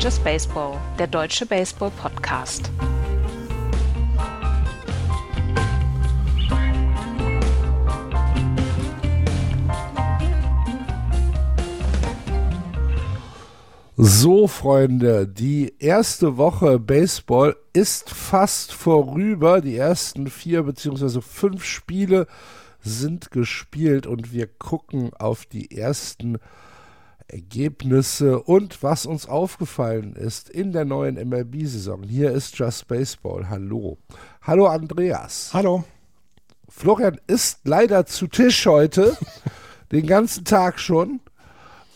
Just Baseball, der deutsche Baseball-Podcast. So, Freunde, die erste Woche Baseball ist fast vorüber. Die ersten vier beziehungsweise fünf Spiele sind gespielt und wir gucken auf die ersten Ergebnisse und was uns aufgefallen ist in der neuen MLB-Saison. Hier ist Just Baseball. Hallo. Hallo Andreas. Hallo. Florian ist leider zu Tisch heute, den ganzen Tag schon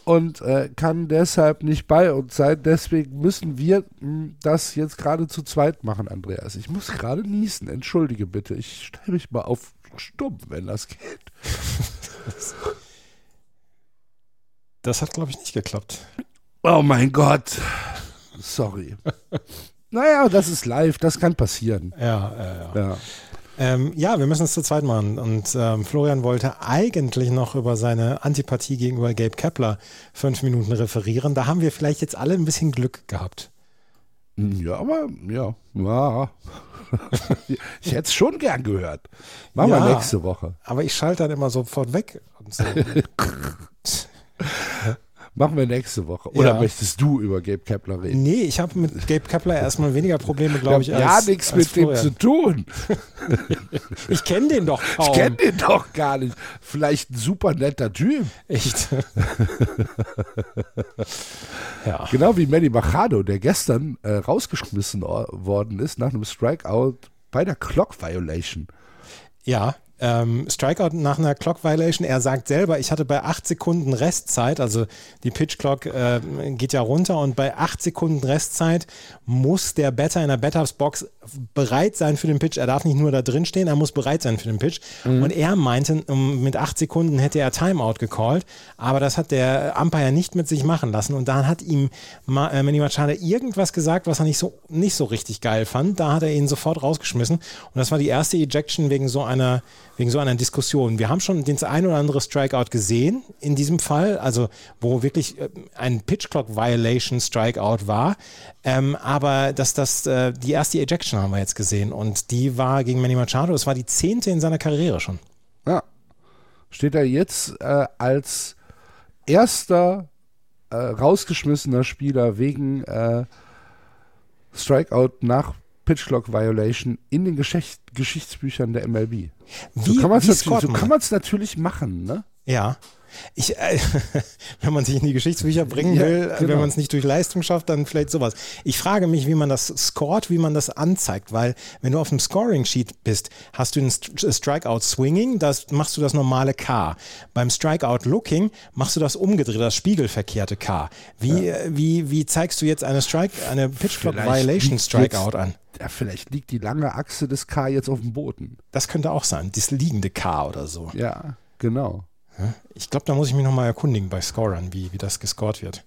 und äh, kann deshalb nicht bei uns sein. Deswegen müssen wir mh, hm, das jetzt gerade zu zweit machen, Andreas. Ich muss gerade niesen. Entschuldige bitte. Ich stelle mich mal auf stumm, wenn das geht. Das hat, glaube ich, nicht geklappt. Oh mein Gott. Sorry. naja, das ist live. Das kann passieren. Ja, ja, ja. ja. Ähm, ja, wir müssen es zu zweit machen. Und ähm, Florian wollte eigentlich noch über seine Antipathie gegenüber Gabe Kepler fünf Minuten referieren. Da haben wir vielleicht jetzt alle ein bisschen Glück gehabt. Ja, aber ja, ja. ich hätte es schon gern gehört. Machen ja, wir nächste Woche. Aber ich schalte dann immer sofort weg. Und so. Machen wir nächste Woche. Oder ja. möchtest du über Gabe Kepler reden? Nee, ich habe mit Gabe Kepler erstmal weniger Probleme, glaube ich, als Ja, nichts mit Florian. dem zu tun. ich kenne den doch kaum. Ich kenne den doch gar nicht. Vielleicht ein super netter Typ. Echt? ja. Genau wie Manny Machado, der gestern äh, rausgeschmissen worden ist nach einem Strikeout bei der Clock Violation. Ja, ähm, Strikeout nach einer Clock Violation. Er sagt selber, ich hatte bei 8 Sekunden Restzeit, also die Pitch Clock äh, geht ja runter und bei 8 Sekunden Restzeit muss der Batter in der Batters Box bereit sein für den Pitch. Er darf nicht nur da drin stehen, er muss bereit sein für den Pitch. Mhm. Und er meinte, mit 8 Sekunden hätte er Timeout gecallt, aber das hat der Umpire nicht mit sich machen lassen. Und dann hat ihm äh, Manny Machado irgendwas gesagt, was er nicht so, nicht so richtig geil fand. Da hat er ihn sofort rausgeschmissen. Und das war die erste Ejection wegen so einer wegen so einer Diskussion. Wir haben schon den ein oder andere Strikeout gesehen in diesem Fall, also wo wirklich äh, ein Pitch Clock Violation Strikeout war. Ähm, aber dass das äh, die erste Ejection haben wir jetzt gesehen und die war gegen Manny Machado. Es war die zehnte in seiner Karriere schon. Ja, steht er jetzt äh, als erster äh, rausgeschmissener Spieler wegen äh, Strikeout nach Pitch Clock Violation in den Geschicht Geschichtsbüchern der MLB. Wie, so kann man es natürlich, so natürlich machen, ne? Ja. Ich, äh, wenn man sich in die Geschichtsbücher bringen will, ja, genau. wenn man es nicht durch Leistung schafft, dann vielleicht sowas. Ich frage mich, wie man das scored, wie man das anzeigt, weil wenn du auf dem Scoring-Sheet bist, hast du ein Strikeout-Swinging, das machst du das normale K. Beim Strikeout-Looking machst du das umgedreht, das spiegelverkehrte K. Wie, ja. wie, wie zeigst du jetzt eine Strike, eine Pitch-Clock-Violation-Strikeout an? Ja, vielleicht liegt die lange Achse des K jetzt auf dem Boden. Das könnte auch sein, das liegende K oder so. Ja, genau. Ich glaube, da muss ich mich nochmal erkundigen bei Scorern, wie, wie das gescored wird.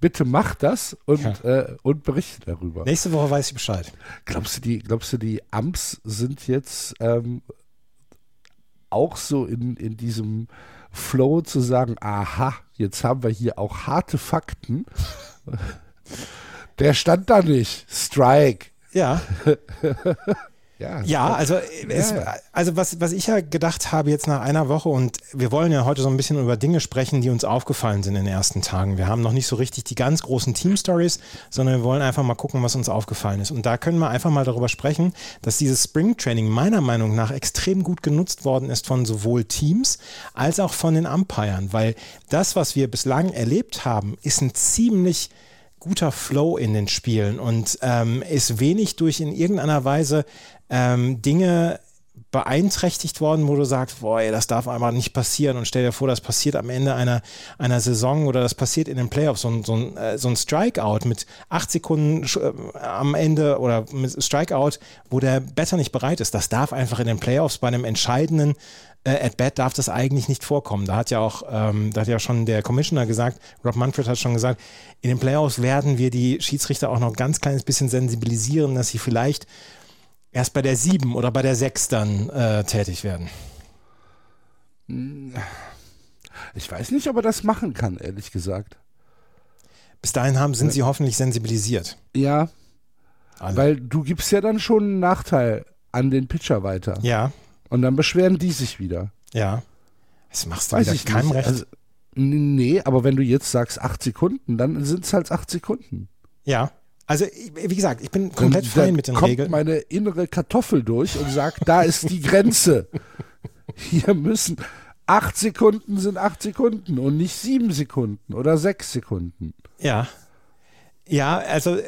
Bitte mach das und, ja. äh, und berichte darüber. Nächste Woche weiß ich Bescheid. Glaubst du, die, glaubst du, die Amps sind jetzt ähm, auch so in, in diesem Flow zu sagen, aha, jetzt haben wir hier auch harte Fakten. Der stand da nicht. Strike. Ja. Ja, ja also, es, also was, was ich ja gedacht habe jetzt nach einer Woche und wir wollen ja heute so ein bisschen über Dinge sprechen, die uns aufgefallen sind in den ersten Tagen. Wir haben noch nicht so richtig die ganz großen Team-Stories, sondern wir wollen einfach mal gucken, was uns aufgefallen ist. Und da können wir einfach mal darüber sprechen, dass dieses Spring-Training meiner Meinung nach extrem gut genutzt worden ist von sowohl Teams als auch von den Umpiren, weil das, was wir bislang erlebt haben, ist ein ziemlich guter Flow in den Spielen und ähm, ist wenig durch in irgendeiner Weise ähm, Dinge beeinträchtigt worden, wo du sagst, boah, ey, das darf einfach nicht passieren und stell dir vor, das passiert am Ende einer, einer Saison oder das passiert in den Playoffs, so ein, so ein, äh, so ein Strikeout mit acht Sekunden äh, am Ende oder mit Strikeout, wo der Better nicht bereit ist. Das darf einfach in den Playoffs bei einem entscheidenden äh, At-Bat darf das eigentlich nicht vorkommen. Da hat ja auch, ähm, da hat ja schon der Commissioner gesagt, Rob Manfred hat schon gesagt, in den Playoffs werden wir die Schiedsrichter auch noch ein ganz kleines bisschen sensibilisieren, dass sie vielleicht erst bei der 7 oder bei der 6 dann äh, tätig werden? Ich weiß nicht, ob er das machen kann, ehrlich gesagt. Bis dahin haben, sind sie hoffentlich sensibilisiert. Ja. Alle. Weil du gibst ja dann schon einen Nachteil an den Pitcher weiter. Ja. Und dann beschweren die sich wieder. Ja. Das machst du Weiß ich keinem nicht. recht. Also, nee, aber wenn du jetzt sagst acht Sekunden, dann sind es halt acht Sekunden. Ja. Also, wie gesagt, ich bin komplett dann, fein mit den kommt Regeln. meine innere Kartoffel durch und sagt, da ist die Grenze. Hier müssen acht Sekunden sind acht Sekunden und nicht sieben Sekunden oder sechs Sekunden. Ja. Ja, also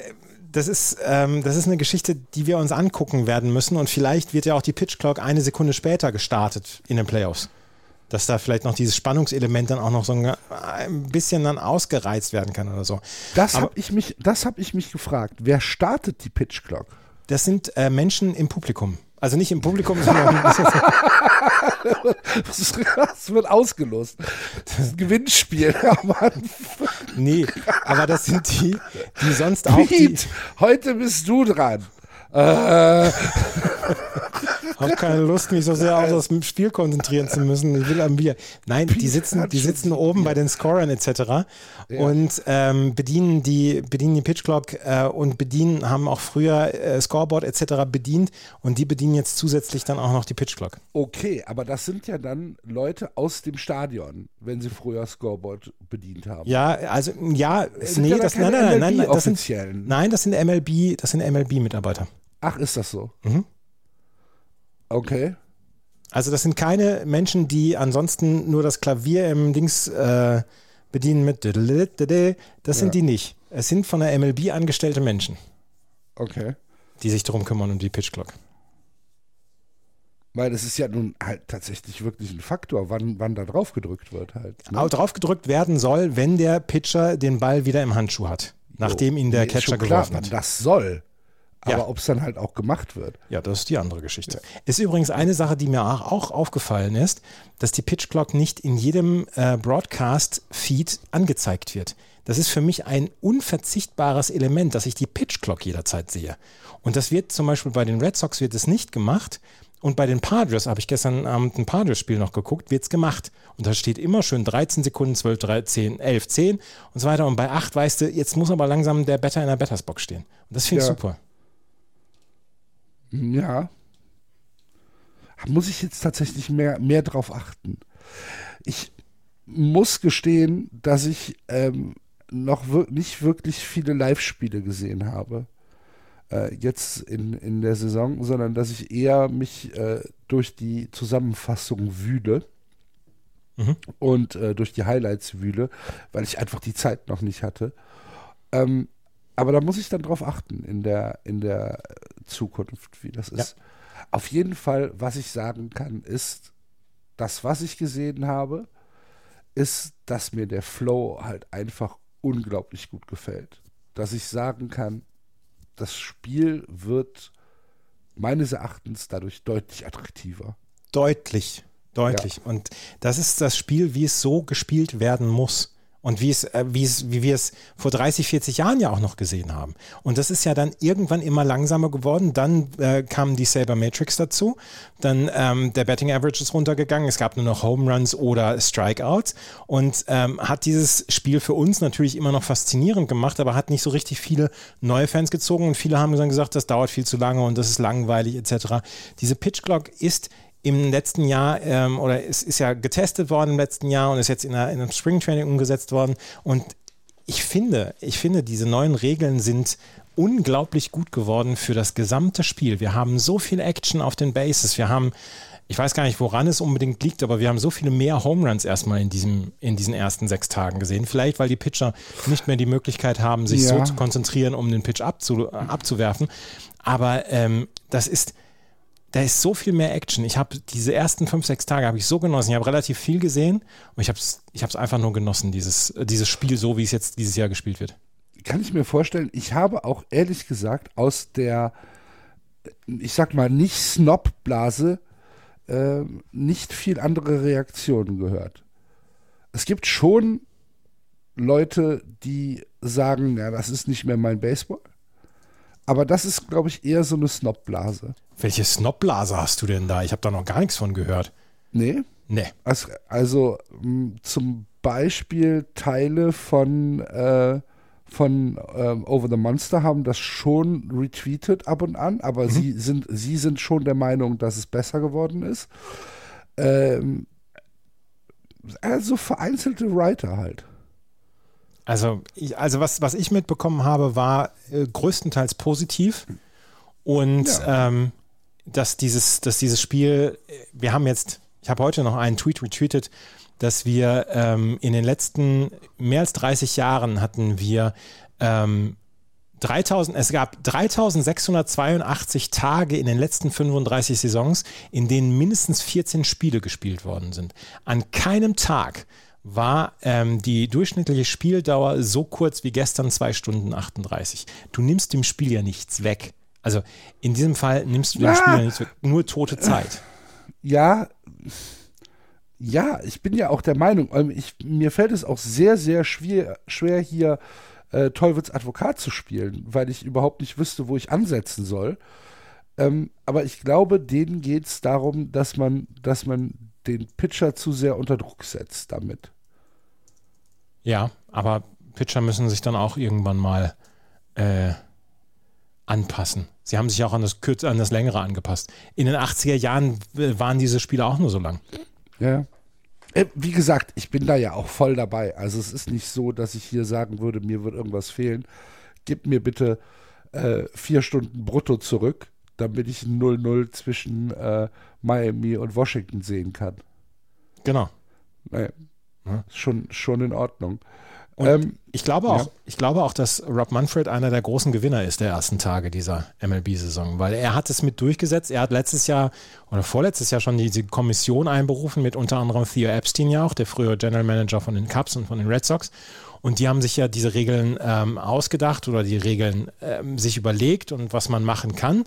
das ist, ähm, das ist eine Geschichte, die wir uns angucken werden müssen und vielleicht wird ja auch die Pitch Clock eine Sekunde später gestartet in den Playoffs dass da vielleicht noch dieses Spannungselement dann auch noch so ein, ein bisschen dann ausgereizt werden kann oder so. Das habe ich mich, das habe ich mich gefragt. Wer startet die Pitch Clock? Das sind äh, Menschen im Publikum. Also nicht im Publikum, sondern das wird ausgelost. Das ist ein Gewinnspiel. nee, aber das sind die, die sonst auch. Piet, die heute bist du dran. Äh. Habe keine Lust, mich so sehr auf das Spiel konzentrieren zu müssen. Ich will am Bier. Nein, die sitzen, die sitzen oben bei den Scorern etc. Und ähm, bedienen die, bedienen die Pitch Clock äh, und bedienen, haben auch früher äh, Scoreboard etc. bedient und die bedienen jetzt zusätzlich dann auch noch die Pitch Clock. Okay, aber das sind ja dann Leute aus dem Stadion, wenn sie früher Scoreboard bedient haben. Ja, also ja, nee, ja das, nein, nein, nein, nein, das sind, nein, das sind MLB, das sind MLB-Mitarbeiter. Ach, ist das so? Mhm. Okay. Also das sind keine Menschen, die ansonsten nur das Klavier im Dings äh, bedienen mit das sind ja. die nicht. Es sind von der MLB angestellte Menschen. Okay. Die sich darum kümmern um die Pitch Clock. Weil es ist ja nun halt tatsächlich wirklich ein Faktor, wann, wann da drauf gedrückt wird halt. Ne? Drauf gedrückt werden soll, wenn der Pitcher den Ball wieder im Handschuh hat, nachdem ihn der nee, Catcher geworfen hat. Das soll. Aber ja. ob es dann halt auch gemacht wird. Ja, das ist die andere Geschichte. Ist übrigens eine Sache, die mir auch aufgefallen ist, dass die Pitch Clock nicht in jedem äh, Broadcast-Feed angezeigt wird. Das ist für mich ein unverzichtbares Element, dass ich die Pitch Clock jederzeit sehe. Und das wird zum Beispiel bei den Red Sox wird es nicht gemacht. Und bei den Padres, habe ich gestern Abend ein Padres-Spiel noch geguckt, wird es gemacht. Und da steht immer schön 13 Sekunden, 12, 13, 11, 10 und so weiter. Und bei 8 weißt du, jetzt muss aber langsam der Better in der Betters Box stehen. Und das finde ich ja. super. Ja. Muss ich jetzt tatsächlich mehr, mehr drauf achten. Ich muss gestehen, dass ich ähm, noch wir nicht wirklich viele Live-Spiele gesehen habe. Äh, jetzt in, in der Saison, sondern dass ich eher mich äh, durch die Zusammenfassung wühle. Mhm. Und äh, durch die Highlights wühle, weil ich einfach die Zeit noch nicht hatte. Ähm, aber da muss ich dann drauf achten in der, in der Zukunft, wie das ist. Ja. Auf jeden Fall, was ich sagen kann, ist, das, was ich gesehen habe, ist, dass mir der Flow halt einfach unglaublich gut gefällt. Dass ich sagen kann, das Spiel wird meines Erachtens dadurch deutlich attraktiver. Deutlich, deutlich. Ja. Und das ist das Spiel, wie es so gespielt werden muss und wie es, äh, wie es, wie wir es vor 30, 40 Jahren ja auch noch gesehen haben. Und das ist ja dann irgendwann immer langsamer geworden. Dann äh, kam die Saber Matrix dazu. Dann ähm, der Betting Average ist runtergegangen. Es gab nur noch Home Runs oder Strikeouts und ähm, hat dieses Spiel für uns natürlich immer noch faszinierend gemacht, aber hat nicht so richtig viele neue Fans gezogen und viele haben dann gesagt, das dauert viel zu lange und das ist langweilig etc. Diese Pitch Clock ist im letzten Jahr ähm, oder es ist ja getestet worden im letzten Jahr und ist jetzt in, einer, in einem Springtraining umgesetzt worden. Und ich finde, ich finde, diese neuen Regeln sind unglaublich gut geworden für das gesamte Spiel. Wir haben so viel Action auf den Bases. Wir haben, ich weiß gar nicht, woran es unbedingt liegt, aber wir haben so viele mehr Home Runs erstmal in, diesem, in diesen ersten sechs Tagen gesehen. Vielleicht, weil die Pitcher nicht mehr die Möglichkeit haben, sich ja. so zu konzentrieren, um den Pitch abzu, abzuwerfen. Aber ähm, das ist, da ist so viel mehr Action. Ich habe diese ersten fünf, sechs Tage habe ich so genossen. Ich habe relativ viel gesehen und ich habe es ich einfach nur genossen, dieses, dieses Spiel so, wie es jetzt dieses Jahr gespielt wird. Kann ich mir vorstellen. Ich habe auch ehrlich gesagt aus der, ich sag mal, nicht Snob-Blase äh, nicht viel andere Reaktionen gehört. Es gibt schon Leute, die sagen, ja, das ist nicht mehr mein Baseball. Aber das ist, glaube ich, eher so eine Snobblase. Welche Snobblase hast du denn da? Ich habe da noch gar nichts von gehört. Nee. Nee. Also, also zum Beispiel Teile von, äh, von ähm, Over the Monster haben das schon retweetet ab und an, aber mhm. sie, sind, sie sind schon der Meinung, dass es besser geworden ist. Ähm, also vereinzelte Writer halt. Also, ich, also was, was ich mitbekommen habe, war äh, größtenteils positiv. Und ja. ähm, dass, dieses, dass dieses Spiel, wir haben jetzt, ich habe heute noch einen Tweet retweetet, dass wir ähm, in den letzten mehr als 30 Jahren hatten wir ähm, 3000, es gab 3682 Tage in den letzten 35 Saisons, in denen mindestens 14 Spiele gespielt worden sind. An keinem Tag war ähm, die durchschnittliche Spieldauer so kurz wie gestern 2 Stunden 38. Du nimmst dem Spiel ja nichts weg. Also in diesem Fall nimmst du dem ja. Spiel ja nichts weg, nur tote Zeit. Ja, ja, ich bin ja auch der Meinung, ähm, ich, mir fällt es auch sehr, sehr schwer, schwer hier äh, Teufels Advokat zu spielen, weil ich überhaupt nicht wüsste, wo ich ansetzen soll. Ähm, aber ich glaube, denen geht es darum, dass man, dass man den Pitcher zu sehr unter Druck setzt damit. Ja, aber Pitcher müssen sich dann auch irgendwann mal äh, anpassen. Sie haben sich auch an das, an das Längere angepasst. In den 80er Jahren waren diese Spiele auch nur so lang. Ja. Äh, wie gesagt, ich bin da ja auch voll dabei. Also es ist nicht so, dass ich hier sagen würde, mir wird irgendwas fehlen. Gib mir bitte äh, vier Stunden brutto zurück, damit ich ein 0-0 zwischen äh, Miami und Washington sehen kann. Genau. Naja, ja. schon, schon in Ordnung. Ähm, ich, glaube auch, ja. ich glaube auch, dass Rob Manfred einer der großen Gewinner ist der ersten Tage dieser MLB-Saison, weil er hat es mit durchgesetzt. Er hat letztes Jahr oder vorletztes Jahr schon diese Kommission einberufen, mit unter anderem Theo Epstein ja auch, der frühere General Manager von den Cubs und von den Red Sox. Und die haben sich ja diese Regeln ähm, ausgedacht oder die Regeln ähm, sich überlegt und was man machen kann.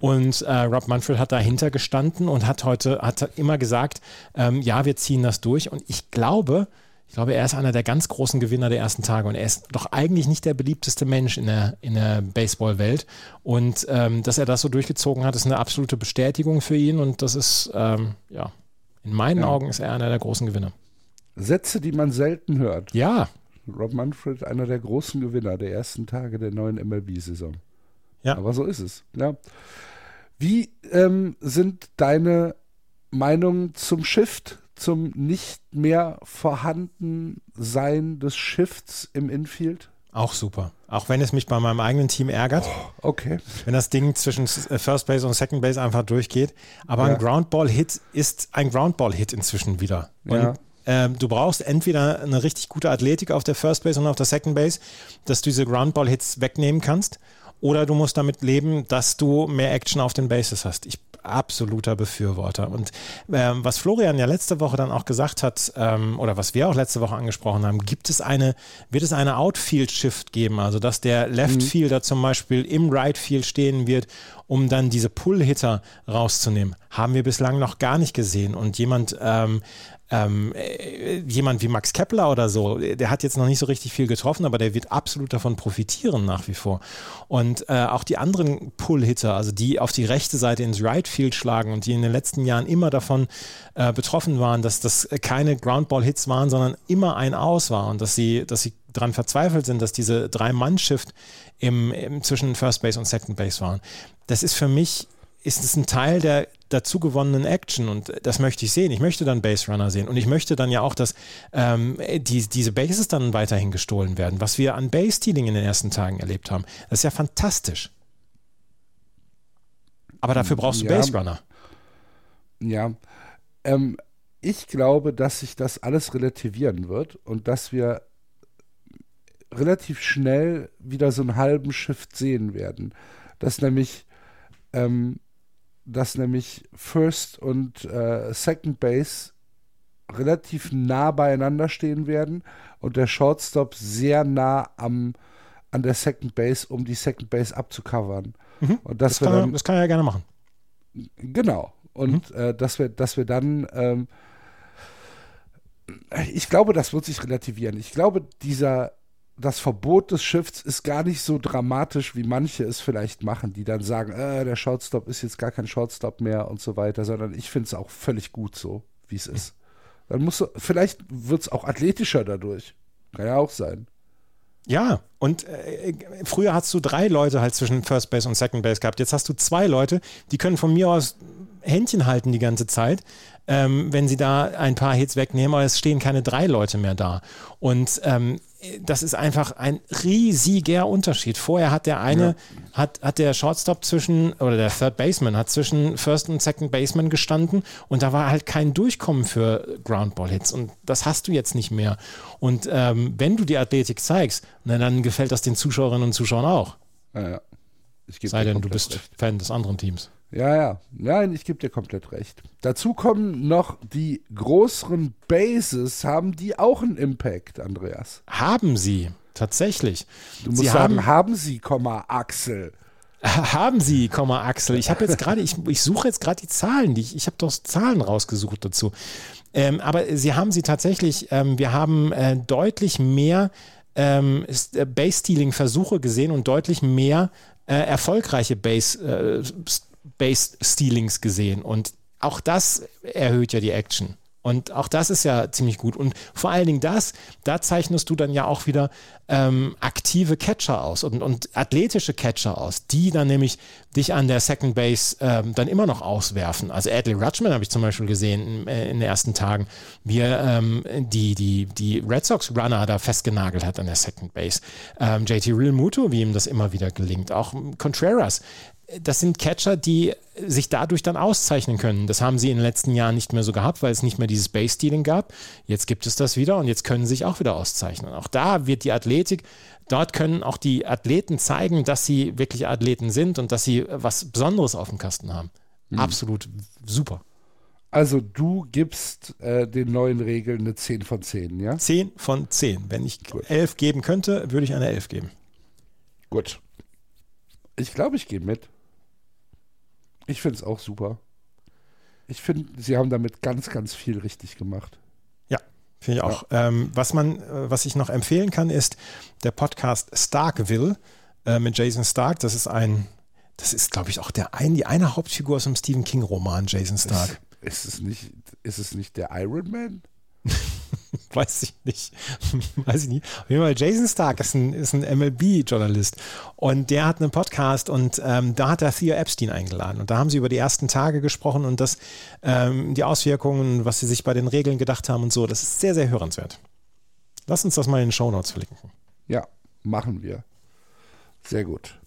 Und äh, Rob Manfred hat dahinter gestanden und hat heute, hat immer gesagt, ähm, ja, wir ziehen das durch. Und ich glaube, ich glaube, er ist einer der ganz großen Gewinner der ersten Tage und er ist doch eigentlich nicht der beliebteste Mensch in der, in der Baseballwelt. Und ähm, dass er das so durchgezogen hat, ist eine absolute Bestätigung für ihn und das ist, ähm, ja, in meinen ja. Augen ist er einer der großen Gewinner. Sätze, die man selten hört. Ja. Rob Manfred, einer der großen Gewinner der ersten Tage der neuen MLB-Saison. Ja. Aber so ist es. Ja. Wie ähm, sind deine Meinungen zum Shift zum nicht mehr vorhanden sein des Shifts im Infield? Auch super. Auch wenn es mich bei meinem eigenen Team ärgert. Oh, okay. Wenn das Ding zwischen äh, First Base und Second Base einfach durchgeht. Aber ja. ein Groundball-Hit ist ein Groundball-Hit inzwischen wieder. Und ja. Ähm, du brauchst entweder eine richtig gute Athletik auf der First Base und auf der Second Base, dass du diese Groundball-Hits wegnehmen kannst. Oder du musst damit leben, dass du mehr Action auf den Bases hast. Ich absoluter Befürworter. Und ähm, was Florian ja letzte Woche dann auch gesagt hat, ähm, oder was wir auch letzte Woche angesprochen haben, gibt es eine, wird es eine Outfield-Shift geben, also dass der Left-Fielder mhm. zum Beispiel im Right-Field stehen wird, um dann diese Pull-Hitter rauszunehmen. Haben wir bislang noch gar nicht gesehen. Und jemand, ähm, ähm, äh, jemand wie Max Kepler oder so, der hat jetzt noch nicht so richtig viel getroffen, aber der wird absolut davon profitieren nach wie vor. Und äh, auch die anderen Pull-Hitter, also die auf die rechte Seite ins Right Field schlagen und die in den letzten Jahren immer davon äh, betroffen waren, dass das keine Groundball-Hits waren, sondern immer ein Aus war und dass sie, dass sie daran verzweifelt sind, dass diese Drei-Mann-Shift im, im, zwischen First Base und Second Base waren. Das ist für mich ist es ein Teil der dazu gewonnenen Action und das möchte ich sehen. Ich möchte dann Base Runner sehen und ich möchte dann ja auch, dass ähm, die, diese Bases dann weiterhin gestohlen werden, was wir an Base Stealing in den ersten Tagen erlebt haben. Das ist ja fantastisch. Aber dafür brauchst du ja, Base Runner. Ja, ähm, ich glaube, dass sich das alles relativieren wird und dass wir relativ schnell wieder so einen halben Shift sehen werden. Dass nämlich ähm, dass nämlich First und äh, Second Base relativ nah beieinander stehen werden und der Shortstop sehr nah am, an der Second Base, um die Second Base abzucovern. Mhm. Und das, das, kann dann, er, das kann er ja gerne machen. Genau. Und mhm. äh, dass, wir, dass wir dann, ähm, ich glaube, das wird sich relativieren. Ich glaube, dieser das Verbot des Shifts ist gar nicht so dramatisch, wie manche es vielleicht machen, die dann sagen, äh, der Shortstop ist jetzt gar kein Shortstop mehr und so weiter, sondern ich finde es auch völlig gut so, wie es ist. Dann musst du, vielleicht wird es auch athletischer dadurch. Kann ja auch sein. Ja, und äh, früher hast du drei Leute halt zwischen First Base und Second Base gehabt. Jetzt hast du zwei Leute, die können von mir aus Händchen halten die ganze Zeit, ähm, wenn sie da ein paar Hits wegnehmen, aber es stehen keine drei Leute mehr da. Und ähm, das ist einfach ein riesiger Unterschied. Vorher hat der eine, ja. hat, hat der Shortstop zwischen, oder der Third Baseman hat zwischen First und Second Baseman gestanden und da war halt kein Durchkommen für Groundball-Hits und das hast du jetzt nicht mehr. Und ähm, wenn du die Athletik zeigst, na, dann gefällt das den Zuschauerinnen und Zuschauern auch. Ja, ja. Sei denn, du bist recht. Fan des anderen Teams. Ja, ja. Nein, ich gebe dir komplett recht. Dazu kommen noch die größeren Bases. Haben die auch einen Impact, Andreas? Haben sie, tatsächlich. Du musst sie sagen, haben, haben sie, Axel. Haben Sie, Axel. Ich habe jetzt gerade, ich, ich suche jetzt gerade die Zahlen, die ich, ich habe doch Zahlen rausgesucht dazu. Ähm, aber sie haben sie tatsächlich, ähm, wir haben äh, deutlich mehr ähm, äh, Base-Stealing-Versuche gesehen und deutlich mehr äh, erfolgreiche Base, äh, Base-Stealings gesehen. Und auch das erhöht ja die Action. Und auch das ist ja ziemlich gut. Und vor allen Dingen das, da zeichnest du dann ja auch wieder ähm, aktive Catcher aus und, und, athletische Catcher aus, die dann nämlich dich an der Second Base ähm, dann immer noch auswerfen. Also Adley Rutschman habe ich zum Beispiel gesehen in, äh, in den ersten Tagen, wie er ähm, die, die, die Red Sox Runner da festgenagelt hat an der Second Base. Ähm, JT Real Muto, wie ihm das immer wieder gelingt. Auch Contreras das sind Catcher, die sich dadurch dann auszeichnen können. Das haben sie in den letzten Jahren nicht mehr so gehabt, weil es nicht mehr dieses Base-Stealing gab. Jetzt gibt es das wieder und jetzt können sie sich auch wieder auszeichnen. Auch da wird die Athletik, dort können auch die Athleten zeigen, dass sie wirklich Athleten sind und dass sie was Besonderes auf dem Kasten haben. Mhm. Absolut super. Also du gibst äh, den neuen Regeln eine 10 von 10, ja? 10 von 10. Wenn ich Gut. 11 geben könnte, würde ich eine 11 geben. Gut. Ich glaube, ich gehe mit. Ich finde es auch super. Ich finde, sie haben damit ganz, ganz viel richtig gemacht. Ja, finde ich auch. Ja. Ähm, was man, äh, was ich noch empfehlen kann, ist der Podcast Starkville äh, mit Jason Stark. Das ist ein, das ist, glaube ich, auch der ein, die eine Hauptfigur aus dem Stephen King-Roman, Jason Stark. Ist, ist, es nicht, ist es nicht der Iron Man? Weiß ich nicht. Weiß ich nicht. Auf jeden Fall, Jason Stark ist ein, ist ein MLB-Journalist und der hat einen Podcast und ähm, da hat er Theo Epstein eingeladen und da haben sie über die ersten Tage gesprochen und das, ähm, die Auswirkungen, was sie sich bei den Regeln gedacht haben und so. Das ist sehr, sehr hörenswert. Lass uns das mal in den Show Notes verlinken. Ja, machen wir. Sehr gut.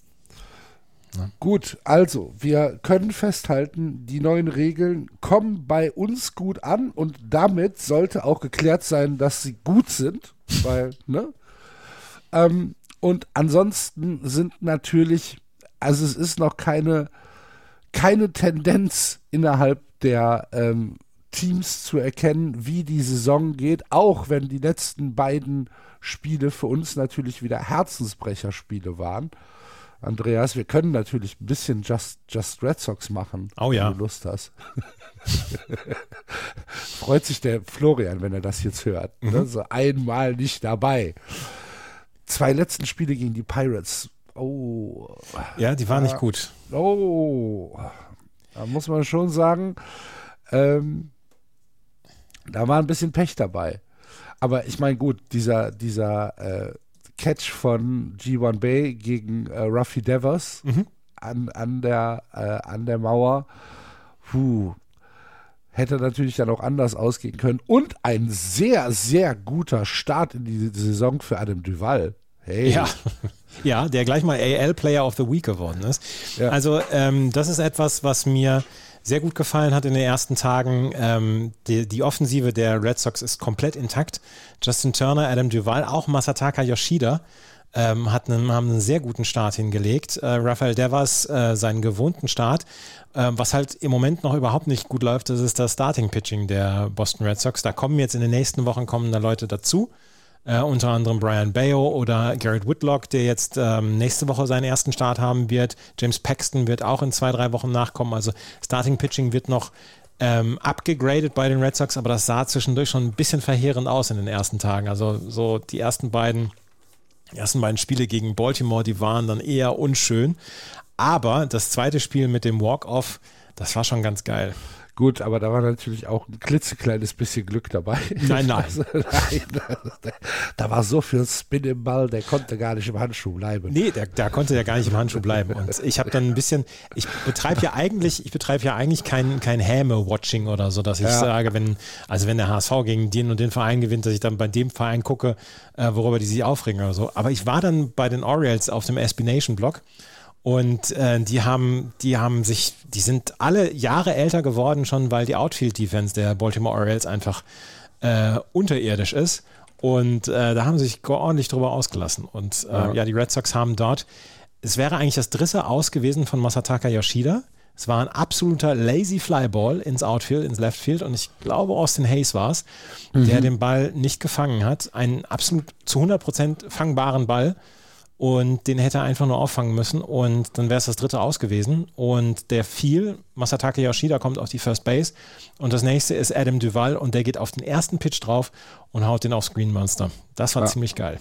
Ne? Gut, also wir können festhalten, die neuen Regeln kommen bei uns gut an und damit sollte auch geklärt sein, dass sie gut sind, weil, ne? Ähm, und ansonsten sind natürlich, also es ist noch keine, keine Tendenz innerhalb der ähm, Teams zu erkennen, wie die Saison geht, auch wenn die letzten beiden Spiele für uns natürlich wieder Herzensbrecherspiele waren. Andreas, wir können natürlich ein bisschen Just, Just Red Sox machen, oh, ja. wenn du Lust hast. Freut sich der Florian, wenn er das jetzt hört. Ne? Mhm. Ne? So einmal nicht dabei. Zwei letzten Spiele gegen die Pirates. Oh. Ja, die waren nicht gut. Oh. Da muss man schon sagen, ähm, da war ein bisschen Pech dabei. Aber ich meine, gut, dieser, dieser äh, Catch von G1 Bay gegen äh, Ruffy Devers mhm. an, an, der, äh, an der Mauer. Puh. Hätte natürlich dann auch anders ausgehen können. Und ein sehr, sehr guter Start in die Saison für Adam Duval. Hey. Ja. ja, der gleich mal AL Player of the Week geworden ist. Ja. Also, ähm, das ist etwas, was mir sehr gut gefallen hat in den ersten Tagen. Ähm, die, die, Offensive der Red Sox ist komplett intakt. Justin Turner, Adam Duval, auch Masataka Yoshida ähm, hat einen, haben einen sehr guten Start hingelegt. Äh, Rafael Devers äh, seinen gewohnten Start. Äh, was halt im Moment noch überhaupt nicht gut läuft, das ist das Starting Pitching der Boston Red Sox. Da kommen jetzt in den nächsten Wochen kommen da Leute dazu. Uh, unter anderem Brian Bayo oder Garrett Whitlock, der jetzt ähm, nächste Woche seinen ersten Start haben wird. James Paxton wird auch in zwei, drei Wochen nachkommen. Also Starting Pitching wird noch ähm, abgegradet bei den Red Sox, aber das sah zwischendurch schon ein bisschen verheerend aus in den ersten Tagen. Also so die ersten beiden, die ersten beiden Spiele gegen Baltimore, die waren dann eher unschön. Aber das zweite Spiel mit dem Walk-Off, das war schon ganz geil. Gut, aber da war natürlich auch ein klitzekleines bisschen Glück dabei. Nein, nein. Also, nein da war so viel Spin im Ball, der konnte gar nicht im Handschuh bleiben. Nee, der, der konnte ja gar nicht im Handschuh bleiben. Und ich habe dann ein bisschen, ich betreibe ja eigentlich, ich betreibe ja eigentlich kein, kein Häme-Watching oder so, dass ich ja. sage, wenn, also wenn der HSV gegen den und den Verein gewinnt, dass ich dann bei dem Verein gucke, äh, worüber die sich aufregen oder so. Aber ich war dann bei den Orioles auf dem SB Nation Blog und äh, die haben, die haben sich, die sind alle Jahre älter geworden schon, weil die Outfield-Defense der Baltimore Orioles einfach äh, unterirdisch ist. Und äh, da haben sie sich ordentlich drüber ausgelassen. Und äh, ja. ja, die Red Sox haben dort, es wäre eigentlich das dritte Aus gewesen von Masataka Yoshida. Es war ein absoluter lazy Flyball ins Outfield, ins Left Field und ich glaube Austin Hayes war es, mhm. der den Ball nicht gefangen hat. Einen absolut zu 100% fangbaren Ball und den hätte er einfach nur auffangen müssen und dann wäre es das dritte aus gewesen und der fiel, Masatake Yoshida kommt auf die First Base und das nächste ist Adam Duval und der geht auf den ersten Pitch drauf und haut den aufs Green Monster. Das war ja. ziemlich geil.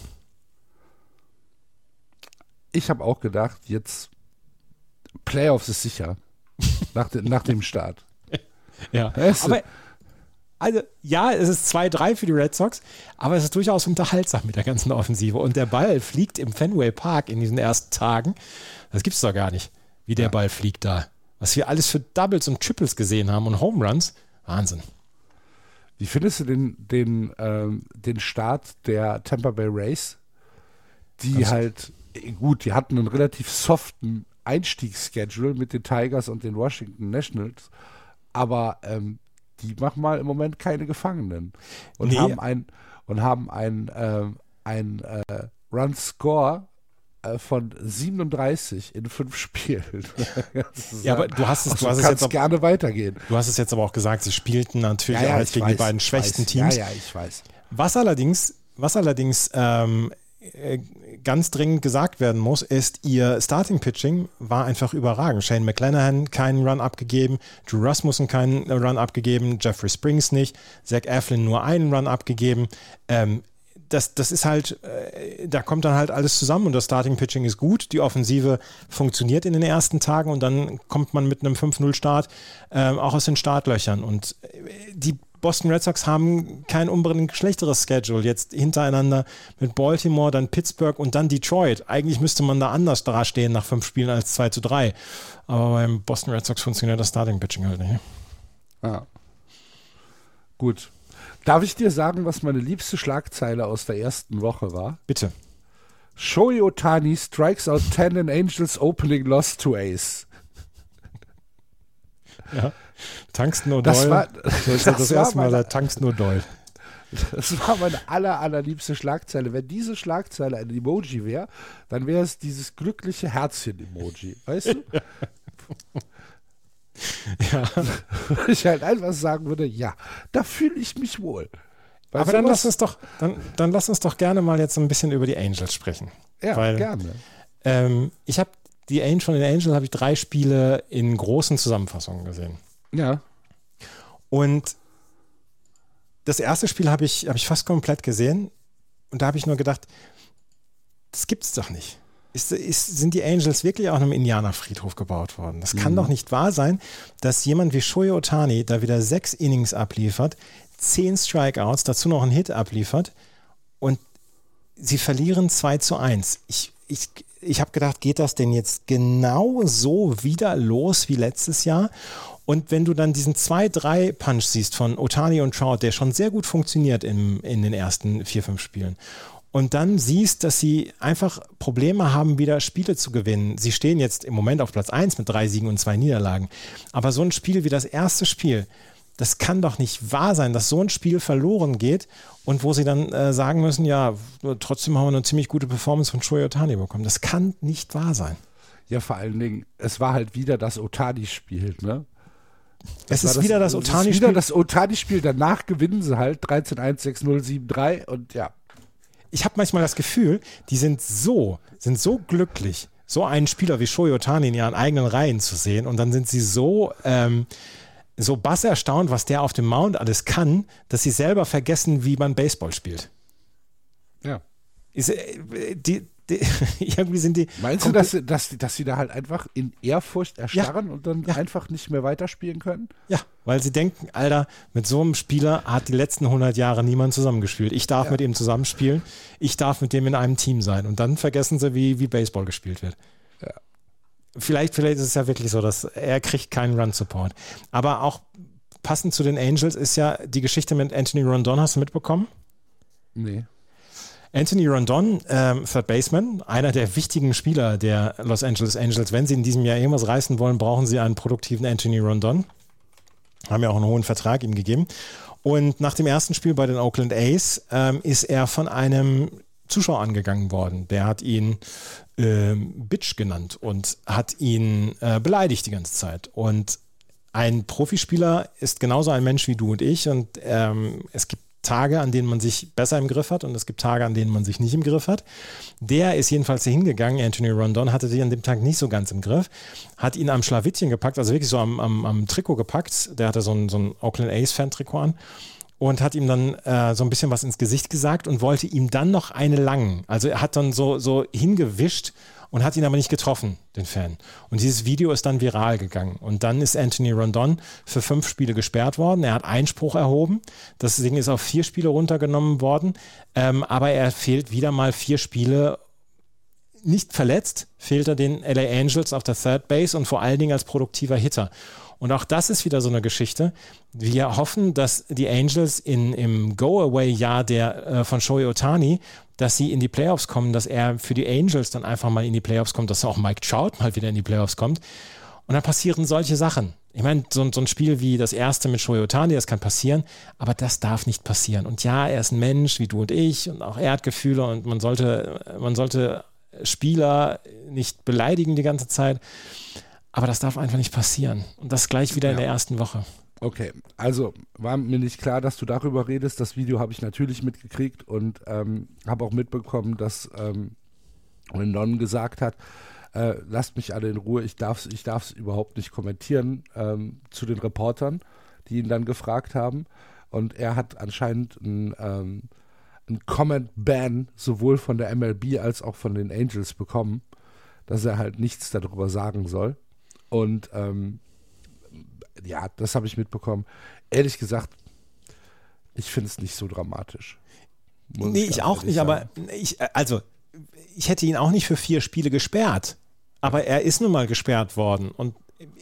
Ich habe auch gedacht, jetzt Playoffs ist sicher nach, de, nach dem Start. Ja, aber also ja, es ist 2-3 für die Red Sox, aber es ist durchaus unterhaltsam mit der ganzen Offensive. Und der Ball fliegt im Fenway Park in diesen ersten Tagen. Das gibt es doch gar nicht, wie der ja. Ball fliegt da. Was wir alles für Doubles und Triples gesehen haben und Home Runs. Wahnsinn. Wie findest du den, den, ähm, den Start der Tampa Bay Race? Die also, halt, gut, die hatten einen relativ soften Einstiegsschedule mit den Tigers und den Washington Nationals. Aber ähm, die machen mal im Moment keine Gefangenen und nee. haben ein und haben ein, äh, ein äh, Run Score äh, von 37 in fünf Spielen. ja, aber du hast es, du hast es jetzt auch, gerne weitergehen. Du hast es jetzt aber auch gesagt, sie spielten natürlich ja, ja, auch gegen weiß, die beiden schwächsten Teams. Ja, ja, ich weiß. Was allerdings, was allerdings ähm, äh, ganz dringend gesagt werden muss, ist, ihr Starting Pitching war einfach überragend. Shane McClanahan keinen Run abgegeben, Drew Rasmussen keinen Run abgegeben, Jeffrey Springs nicht, Zach Eflin nur einen Run abgegeben. Ähm, das, das ist halt, äh, da kommt dann halt alles zusammen und das Starting Pitching ist gut, die Offensive funktioniert in den ersten Tagen und dann kommt man mit einem 5-0-Start äh, auch aus den Startlöchern und äh, die Boston Red Sox haben kein unbedingt schlechteres Schedule. Jetzt hintereinander mit Baltimore, dann Pittsburgh und dann Detroit. Eigentlich müsste man da anders dastehen nach fünf Spielen als 2 zu 3. Aber beim Boston Red Sox funktioniert das Starting Pitching halt nicht. Ah. Gut. Darf ich dir sagen, was meine liebste Schlagzeile aus der ersten Woche war? Bitte. Shohei Otani strikes out 10 in Angels opening loss to Ace. Ja. Tankst nur das doll. War, das, das, das erste Mal, da tankst nur doll. Das war meine aller, allerliebste Schlagzeile. Wenn diese Schlagzeile ein Emoji wäre, dann wäre es dieses glückliche Herzchen-Emoji. Weißt du? ja. ich halt einfach sagen würde, ja, da fühle ich mich wohl. Weißt Aber dann lass uns doch, dann, dann lass uns doch gerne mal jetzt ein bisschen über die Angels sprechen. Ja, Weil, gerne. Ähm, ich habe die Angel von den Angels habe ich drei Spiele in großen Zusammenfassungen gesehen. Ja. Und das erste Spiel habe ich, hab ich fast komplett gesehen. Und da habe ich nur gedacht, das gibt es doch nicht. Ist, ist, sind die Angels wirklich auf einem Indianerfriedhof gebaut worden? Das kann mhm. doch nicht wahr sein, dass jemand wie Shohei Otani da wieder sechs Innings abliefert, zehn Strikeouts, dazu noch einen Hit abliefert und sie verlieren 2 zu 1. Ich, ich, ich habe gedacht, geht das denn jetzt genau so wieder los wie letztes Jahr? Und wenn du dann diesen 2-3-Punch siehst von Otani und Trout, der schon sehr gut funktioniert im, in den ersten vier, fünf Spielen, und dann siehst, dass sie einfach Probleme haben, wieder Spiele zu gewinnen. Sie stehen jetzt im Moment auf Platz 1 mit drei Siegen und zwei Niederlagen. Aber so ein Spiel wie das erste Spiel, das kann doch nicht wahr sein, dass so ein Spiel verloren geht und wo sie dann äh, sagen müssen, ja, trotzdem haben wir eine ziemlich gute Performance von Shohei Otani bekommen. Das kann nicht wahr sein. Ja, vor allen Dingen, es war halt wieder das Otani-Spiel, ne? Das es ist das, wieder das Otani-Spiel. wieder das Otani-Spiel. Danach gewinnen sie halt 13-1, 6-0, 7-3 und ja. Ich habe manchmal das Gefühl, die sind so, sind so glücklich, so einen Spieler wie Shohei Otani in ihren eigenen Reihen zu sehen und dann sind sie so, ähm, so bass erstaunt, was der auf dem Mount alles kann, dass sie selber vergessen, wie man Baseball spielt. Ja. Ist, äh, die, die, irgendwie sind die. Meinst du, dass, dass, dass sie da halt einfach in Ehrfurcht erstarren ja, und dann ja. einfach nicht mehr weiterspielen können? Ja, weil sie denken, Alter, mit so einem Spieler hat die letzten 100 Jahre niemand zusammengespielt. Ich darf ja. mit ihm zusammenspielen, ich darf mit dem in einem Team sein. Und dann vergessen sie, wie, wie Baseball gespielt wird. Vielleicht, vielleicht ist es ja wirklich so, dass er kriegt keinen Run-Support. Aber auch passend zu den Angels ist ja die Geschichte mit Anthony Rondon, hast du mitbekommen? Nee. Anthony Rondon, ähm, Third Baseman, einer der wichtigen Spieler der Los Angeles Angels. Wenn sie in diesem Jahr irgendwas reißen wollen, brauchen sie einen produktiven Anthony Rondon. Haben ja auch einen hohen Vertrag ihm gegeben. Und nach dem ersten Spiel bei den Oakland A's ähm, ist er von einem Zuschauer angegangen worden. Der hat ihn ähm, Bitch genannt und hat ihn äh, beleidigt die ganze Zeit. Und ein Profispieler ist genauso ein Mensch wie du und ich. Und ähm, es gibt Tage, an denen man sich besser im Griff hat und es gibt Tage, an denen man sich nicht im Griff hat. Der ist jedenfalls hier hingegangen. Anthony Rondon hatte sich an dem Tag nicht so ganz im Griff, hat ihn am Schlawittchen gepackt, also wirklich so am, am, am Trikot gepackt. Der hatte so ein, so ein Oakland Ace-Fan-Trikot an und hat ihm dann äh, so ein bisschen was ins Gesicht gesagt und wollte ihm dann noch eine langen. Also er hat dann so, so hingewischt und hat ihn aber nicht getroffen, den Fan. Und dieses Video ist dann viral gegangen. Und dann ist Anthony Rondon für fünf Spiele gesperrt worden. Er hat Einspruch erhoben. Das Ding ist auf vier Spiele runtergenommen worden. Ähm, aber er fehlt wieder mal vier Spiele. Nicht verletzt, fehlt er den LA Angels auf der Third Base und vor allen Dingen als produktiver Hitter. Und auch das ist wieder so eine Geschichte. Wir hoffen, dass die Angels in, im Go-Away-Jahr der äh, von Shohei Otani, dass sie in die Playoffs kommen, dass er für die Angels dann einfach mal in die Playoffs kommt, dass auch Mike Trout mal wieder in die Playoffs kommt. Und dann passieren solche Sachen. Ich meine, so, so, ein Spiel wie das erste mit Shohei Otani, das kann passieren, aber das darf nicht passieren. Und ja, er ist ein Mensch wie du und ich und auch er hat Gefühle und man sollte, man sollte Spieler nicht beleidigen die ganze Zeit. Aber das darf einfach nicht passieren. Und das gleich wieder ja. in der ersten Woche. Okay, also war mir nicht klar, dass du darüber redest. Das Video habe ich natürlich mitgekriegt und ähm, habe auch mitbekommen, dass ähm, Non gesagt hat, äh, lasst mich alle in Ruhe, ich darf es ich überhaupt nicht kommentieren ähm, zu den Reportern, die ihn dann gefragt haben. Und er hat anscheinend ein, ähm, ein Comment-Ban sowohl von der MLB als auch von den Angels bekommen, dass er halt nichts darüber sagen soll. Und ähm, ja, das habe ich mitbekommen. Ehrlich gesagt, ich finde es nicht so dramatisch. Nee, ich, ich auch nicht, sagen. aber ich, also, ich hätte ihn auch nicht für vier Spiele gesperrt. Aber er ist nun mal gesperrt worden. Und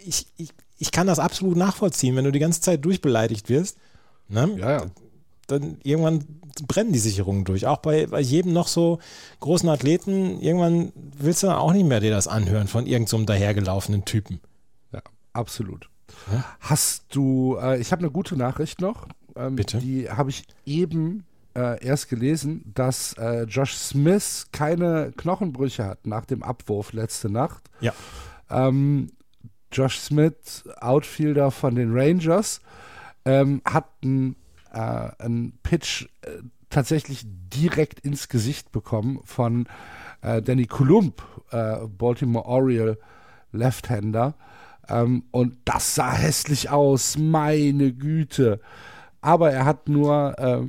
ich, ich, ich kann das absolut nachvollziehen, wenn du die ganze Zeit durchbeleidigt wirst. Ne? Ja, ja. Dann irgendwann brennen die Sicherungen durch. Auch bei, bei jedem noch so großen Athleten, irgendwann willst du auch nicht mehr dir das anhören von irgendeinem so dahergelaufenen Typen. Ja, absolut. Ja? Hast du, äh, ich habe eine gute Nachricht noch. Ähm, Bitte? Die habe ich eben äh, erst gelesen, dass äh, Josh Smith keine Knochenbrüche hat nach dem Abwurf letzte Nacht. Ja. Ähm, Josh Smith, Outfielder von den Rangers, ähm, hat einen äh, Pitch äh, tatsächlich direkt ins Gesicht bekommen von äh, Danny Coulomb, äh, Baltimore Oriole Left-Hander. Ähm, und das sah hässlich aus, meine Güte. Aber er hat nur, äh,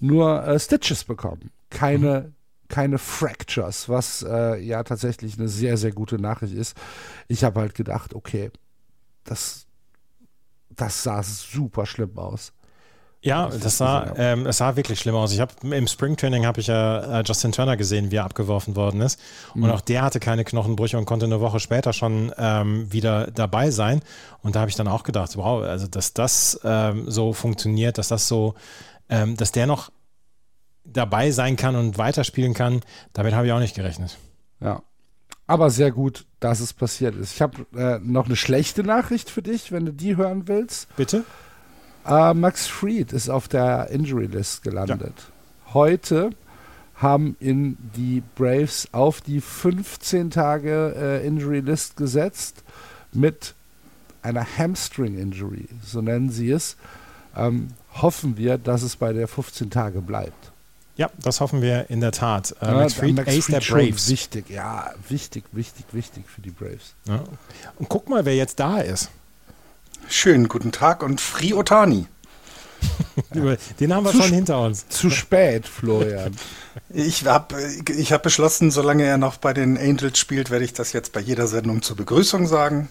nur äh, Stitches bekommen, keine, mhm. keine Fractures, was äh, ja tatsächlich eine sehr, sehr gute Nachricht ist. Ich habe halt gedacht, okay, das, das sah super schlimm aus. Ja, das sah, ähm, es sah wirklich schlimm aus. Ich habe im Springtraining habe ich ja äh, Justin Turner gesehen, wie er abgeworfen worden ist. Und mhm. auch der hatte keine Knochenbrüche und konnte eine Woche später schon ähm, wieder dabei sein. Und da habe ich dann auch gedacht, wow, also dass das ähm, so funktioniert, dass das so, ähm, dass der noch dabei sein kann und weiterspielen kann, damit habe ich auch nicht gerechnet. Ja. Aber sehr gut, dass es passiert ist. Ich habe äh, noch eine schlechte Nachricht für dich, wenn du die hören willst. Bitte? Uh, Max Fried ist auf der Injury List gelandet. Ja. Heute haben ihn die Braves auf die 15 Tage äh, Injury List gesetzt mit einer Hamstring Injury, so nennen sie es. Ähm, hoffen wir, dass es bei der 15 Tage bleibt. Ja, das hoffen wir in der Tat. Äh, ja, Max Fried, Max Ace Fried der Braves. Wichtig, ja, wichtig, wichtig, wichtig für die Braves. Ja. Und guck mal, wer jetzt da ist. Schönen guten Tag und Free Otani. Den haben wir zu schon hinter uns. Zu spät, Florian. Ich habe ich hab beschlossen, solange er noch bei den Angels spielt, werde ich das jetzt bei jeder Sendung zur Begrüßung sagen.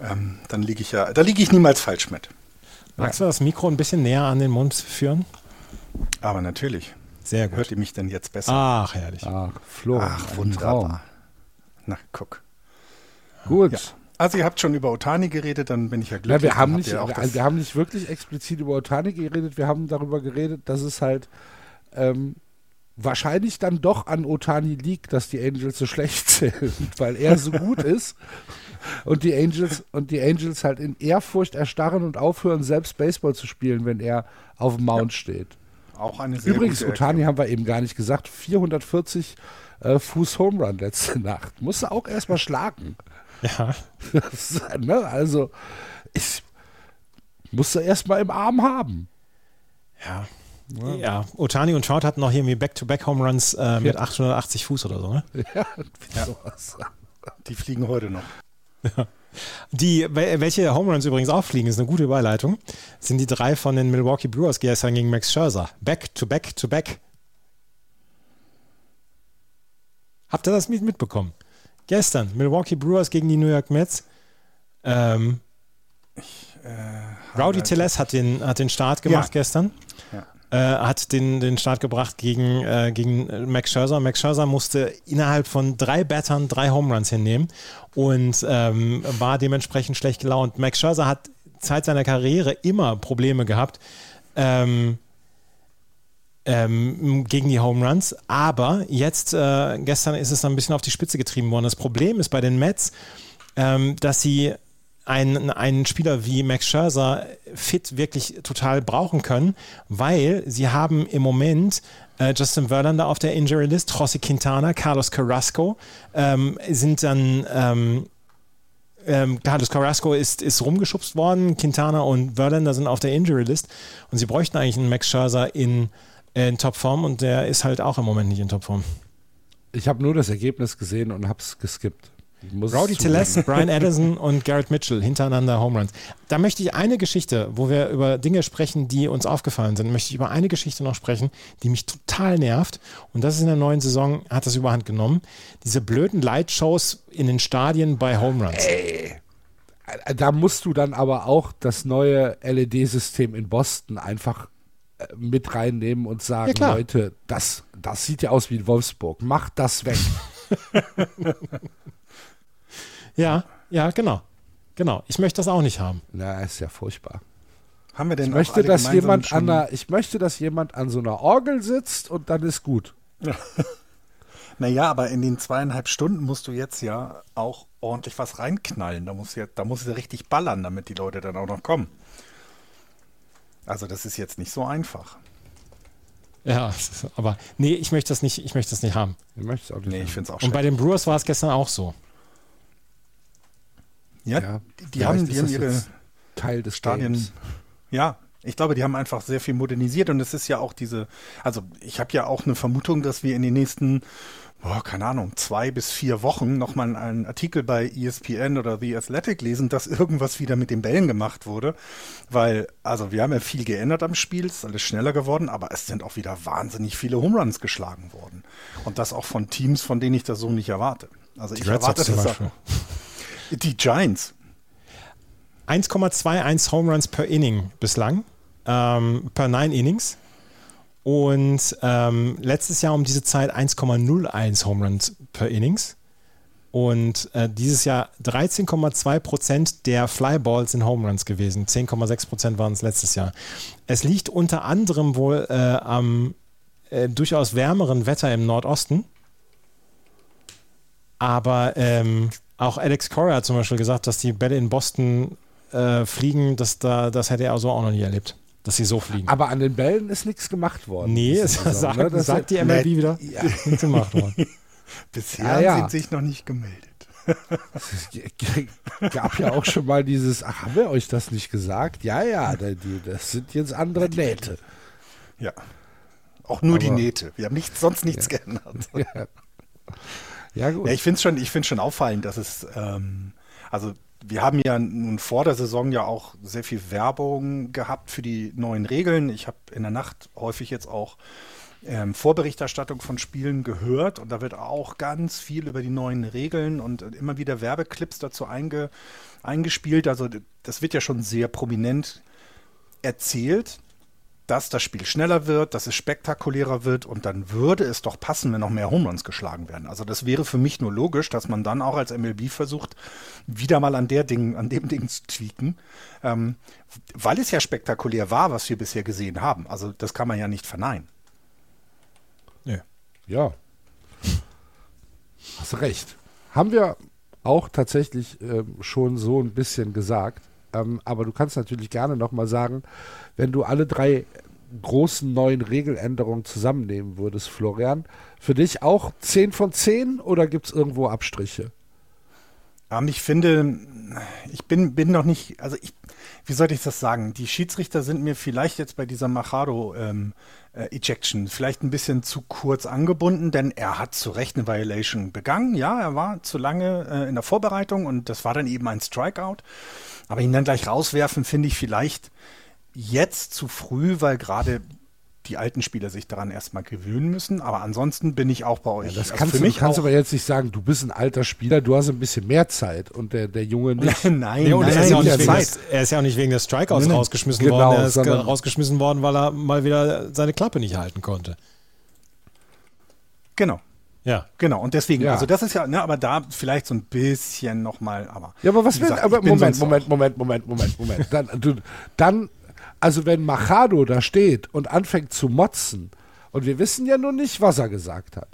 Ähm, dann liege ich ja, da liege ich niemals falsch mit. Magst du das Mikro ein bisschen näher an den Mund führen? Aber natürlich. Sehr gut. Hört ihr mich denn jetzt besser? Ach, herrlich. Ach, Florian. Ach, wunderbar. Na, guck. Gut. Ja. Also ihr habt schon über Otani geredet, dann bin ich ja glücklich. Ja, wir, haben nicht, wir, wir, haben nicht wirklich explizit über Otani geredet, wir haben darüber geredet, dass es halt ähm, wahrscheinlich dann doch an Otani liegt, dass die Angels so schlecht sind, weil er so gut ist und die Angels und die Angels halt in Ehrfurcht erstarren und aufhören, selbst Baseball zu spielen, wenn er auf dem Mount ja. steht. Auch eine sehr Übrigens, Otani haben wir eben gar nicht gesagt, 440 äh, Fuß Home Run letzte Nacht. Musste auch erstmal schlagen. Ja. Das, ne, also, ich musste erstmal im Arm haben. Ja. Ja. ja, Otani und Short hatten noch irgendwie Back-to-Back-Home-Runs äh, mit 880 Fuß oder so, ne? Ja, ja. sowas. Die fliegen heute noch. Ja. Die, welche Home Runs übrigens auch fliegen, ist eine gute Überleitung, sind die drei von den Milwaukee Brewers gestern gegen Max Scherzer. Back to back to back. Habt ihr das mitbekommen? Gestern, Milwaukee Brewers gegen die New York Mets. Ähm, ich, äh, Rowdy Tellez hat den, hat den Start gemacht ja. gestern. Ja. Äh, hat den, den Start gebracht gegen, äh, gegen Max Scherzer. Max Scherzer musste innerhalb von drei Battern drei Home Runs hinnehmen und ähm, war dementsprechend schlecht gelaunt. Max Scherzer hat Zeit seiner Karriere immer Probleme gehabt. Ähm, ähm, gegen die Home Runs. Aber jetzt, äh, gestern ist es dann ein bisschen auf die Spitze getrieben worden. Das Problem ist bei den Mets, ähm, dass sie einen, einen Spieler wie Max Scherzer fit wirklich total brauchen können, weil sie haben im Moment äh, Justin Verlander auf der Injury List, José Quintana, Carlos Carrasco ähm, sind dann ähm, ähm, Carlos Carrasco ist, ist rumgeschubst worden, Quintana und Verlander sind auf der Injury List und sie bräuchten eigentlich einen Max Scherzer in in Topform und der ist halt auch im Moment nicht in Topform. Ich habe nur das Ergebnis gesehen und habe es geskippt. Rowdy Tellez, Brian Addison und Garrett Mitchell hintereinander Home Runs. Da möchte ich eine Geschichte, wo wir über Dinge sprechen, die uns aufgefallen sind, möchte ich über eine Geschichte noch sprechen, die mich total nervt. Und das ist in der neuen Saison, hat das überhand genommen. Diese blöden Lightshows in den Stadien bei Home Runs. Ey. Da musst du dann aber auch das neue LED-System in Boston einfach mit reinnehmen und sagen, ja, Leute, das, das sieht ja aus wie in Wolfsburg, macht das weg. ja, ja, genau. Genau. Ich möchte das auch nicht haben. Na, ist ja furchtbar. Haben wir denn ich möchte, dass jemand an einer, ich möchte, dass jemand an so einer Orgel sitzt und dann ist gut. naja, aber in den zweieinhalb Stunden musst du jetzt ja auch ordentlich was reinknallen. Da muss ja, da muss ja richtig ballern, damit die Leute dann auch noch kommen. Also das ist jetzt nicht so einfach. Ja, aber nee, ich möchte das nicht, ich möchte das nicht haben. Ich möchte es auch nicht. Nee, ich finde es auch Und bei den Brewers war es gestern auch so. Ja, ja die, die haben, die haben ihre Teil des Stadien. Games. Ja, ich glaube, die haben einfach sehr viel modernisiert und es ist ja auch diese, also ich habe ja auch eine Vermutung, dass wir in den nächsten boah, keine Ahnung, zwei bis vier Wochen nochmal einen Artikel bei ESPN oder The Athletic lesen, dass irgendwas wieder mit den Bällen gemacht wurde. Weil, also wir haben ja viel geändert am Spiel, es ist alles schneller geworden, aber es sind auch wieder wahnsinnig viele Home Runs geschlagen worden. Und das auch von Teams, von denen ich das so nicht erwarte. Also die ich Red erwarte das. Die Giants. 1,21 Home Runs per Inning bislang, ähm, per 9 Innings. Und ähm, letztes Jahr um diese Zeit 1,01 Home Runs per Innings. Und äh, dieses Jahr 13,2 Prozent der Flyballs in Home Runs gewesen. 10,6 Prozent waren es letztes Jahr. Es liegt unter anderem wohl äh, am äh, durchaus wärmeren Wetter im Nordosten. Aber ähm, auch Alex Cora hat zum Beispiel gesagt, dass die Bälle in Boston äh, fliegen, das, da, das hätte er so auch noch nie erlebt dass sie so fliegen. Aber an den Bällen ist nichts gemacht worden. Nee, es sagt, ne? das sagt die MLB wieder, ja. nichts gemacht worden. Bisher ja, ja. haben sie sich noch nicht gemeldet. Es gab ja auch schon mal dieses, ach, haben wir euch das nicht gesagt? Ja, ja, das sind jetzt andere Nähte. Ja. Auch nur Aber, die Nähte. Wir haben nicht, sonst nichts ja. geändert. Ja. ja, gut. Ja, ich finde es schon, schon auffallend, dass es, ähm, also wir haben ja nun vor der Saison ja auch sehr viel Werbung gehabt für die neuen Regeln. Ich habe in der Nacht häufig jetzt auch ähm, Vorberichterstattung von Spielen gehört und da wird auch ganz viel über die neuen Regeln und immer wieder Werbeclips dazu einge, eingespielt. Also das wird ja schon sehr prominent erzählt dass das Spiel schneller wird, dass es spektakulärer wird und dann würde es doch passen, wenn noch mehr Home Runs geschlagen werden. Also das wäre für mich nur logisch, dass man dann auch als MLB versucht, wieder mal an der Ding, an dem Ding zu tweaken, ähm, weil es ja spektakulär war, was wir bisher gesehen haben. Also das kann man ja nicht verneinen. Ja. Ja. Hast recht. Haben wir auch tatsächlich äh, schon so ein bisschen gesagt. Ähm, aber du kannst natürlich gerne nochmal sagen, wenn du alle drei großen neuen Regeländerungen zusammennehmen würdest, Florian, für dich auch 10 von 10 oder gibt es irgendwo Abstriche? Ähm, ich finde, ich bin, bin noch nicht, also ich, wie sollte ich das sagen? Die Schiedsrichter sind mir vielleicht jetzt bei dieser Machado ähm, äh, Ejection vielleicht ein bisschen zu kurz angebunden, denn er hat zu Recht eine Violation begangen. Ja, er war zu lange äh, in der Vorbereitung und das war dann eben ein Strikeout. Aber ihn dann gleich rauswerfen, finde ich vielleicht jetzt zu früh, weil gerade die alten Spieler sich daran erstmal gewöhnen müssen. Aber ansonsten bin ich auch bei euch. Ja, das also kannst also du, kannst aber jetzt nicht sagen, du bist ein alter Spieler, du hast ein bisschen mehr Zeit und der, der Junge nicht. nein, nein, nee, nein, er, ist ja des, er, ist ja auch nicht wegen des Strikeouts nein, rausgeschmissen genau, worden. Er ist rausgeschmissen worden, weil er mal wieder seine Klappe nicht halten konnte. Genau. Ja. Genau, und deswegen, ja. also das ist ja, ne, aber da vielleicht so ein bisschen nochmal, aber. Ja, aber was will, aber Moment, Moment, Moment, Moment, Moment, Moment. Dann, du, dann, also wenn Machado da steht und anfängt zu motzen, und wir wissen ja nur nicht, was er gesagt hat,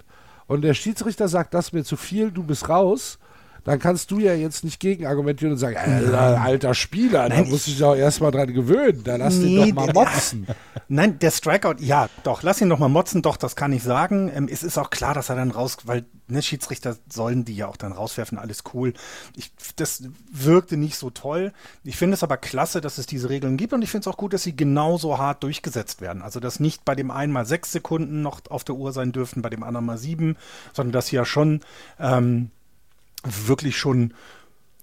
und der Schiedsrichter sagt, das ist mir zu viel, du bist raus, dann kannst du ja jetzt nicht gegen argumentieren und sagen, äh, alter Spieler, Nein, da muss ich doch erstmal dran gewöhnen, da lass nee, ihn doch mal motzen. Nein, der Strikeout, ja, doch, lass ihn doch mal motzen, doch, das kann ich sagen. Ähm, es ist auch klar, dass er dann raus, weil ne, Schiedsrichter sollen die ja auch dann rauswerfen, alles cool. Ich, das wirkte nicht so toll. Ich finde es aber klasse, dass es diese Regeln gibt und ich finde es auch gut, dass sie genauso hart durchgesetzt werden. Also, dass nicht bei dem einen mal sechs Sekunden noch auf der Uhr sein dürften, bei dem anderen mal sieben, sondern dass sie ja schon ähm, wirklich schon,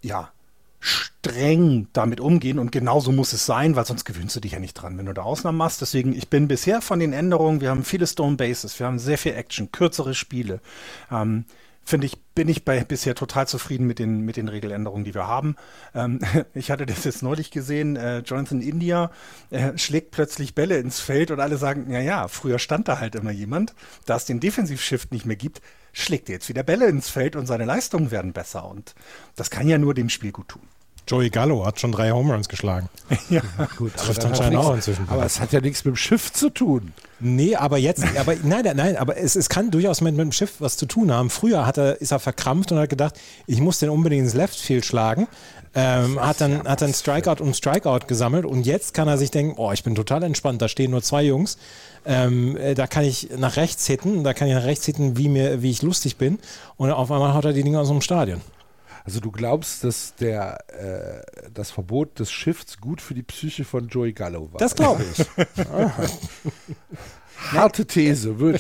ja, streng damit umgehen und genauso muss es sein, weil sonst gewöhnst du dich ja nicht dran, wenn du da Ausnahmen machst. Deswegen, ich bin bisher von den Änderungen, wir haben viele Stone Bases, wir haben sehr viel Action, kürzere Spiele. Ähm, Finde ich, bin ich bei bisher total zufrieden mit den, mit den Regeländerungen, die wir haben. Ähm, ich hatte das jetzt neulich gesehen, äh, Jonathan India äh, schlägt plötzlich Bälle ins Feld und alle sagen, ja, ja, früher stand da halt immer jemand, da es den Defensiv-Shift nicht mehr gibt, schlägt er jetzt wieder Bälle ins Feld und seine Leistungen werden besser. Und das kann ja nur dem Spiel gut tun. Joey Gallo hat schon drei Home Runs geschlagen. ja, gut. Trifft anscheinend auch inzwischen. Aber es hat ja nichts mit dem Schiff zu tun. Nee, aber jetzt, aber nein, nein, aber es, es kann durchaus mit, mit dem Schiff was zu tun haben. Früher hat er, ist er verkrampft und hat gedacht, ich muss den unbedingt ins Left Field schlagen. Ähm, hat dann, hat dann Strikeout um Strikeout gesammelt und jetzt kann er sich denken, oh, ich bin total entspannt, da stehen nur zwei Jungs. Ähm, äh, da kann ich nach rechts hitten, da kann ich nach rechts hitten, wie, mir, wie ich lustig bin. Und auf einmal haut er die Dinge aus dem Stadion. Also du glaubst, dass der, äh, das Verbot des Shifts gut für die Psyche von Joey Gallo war? Das glaube ich. Harte These.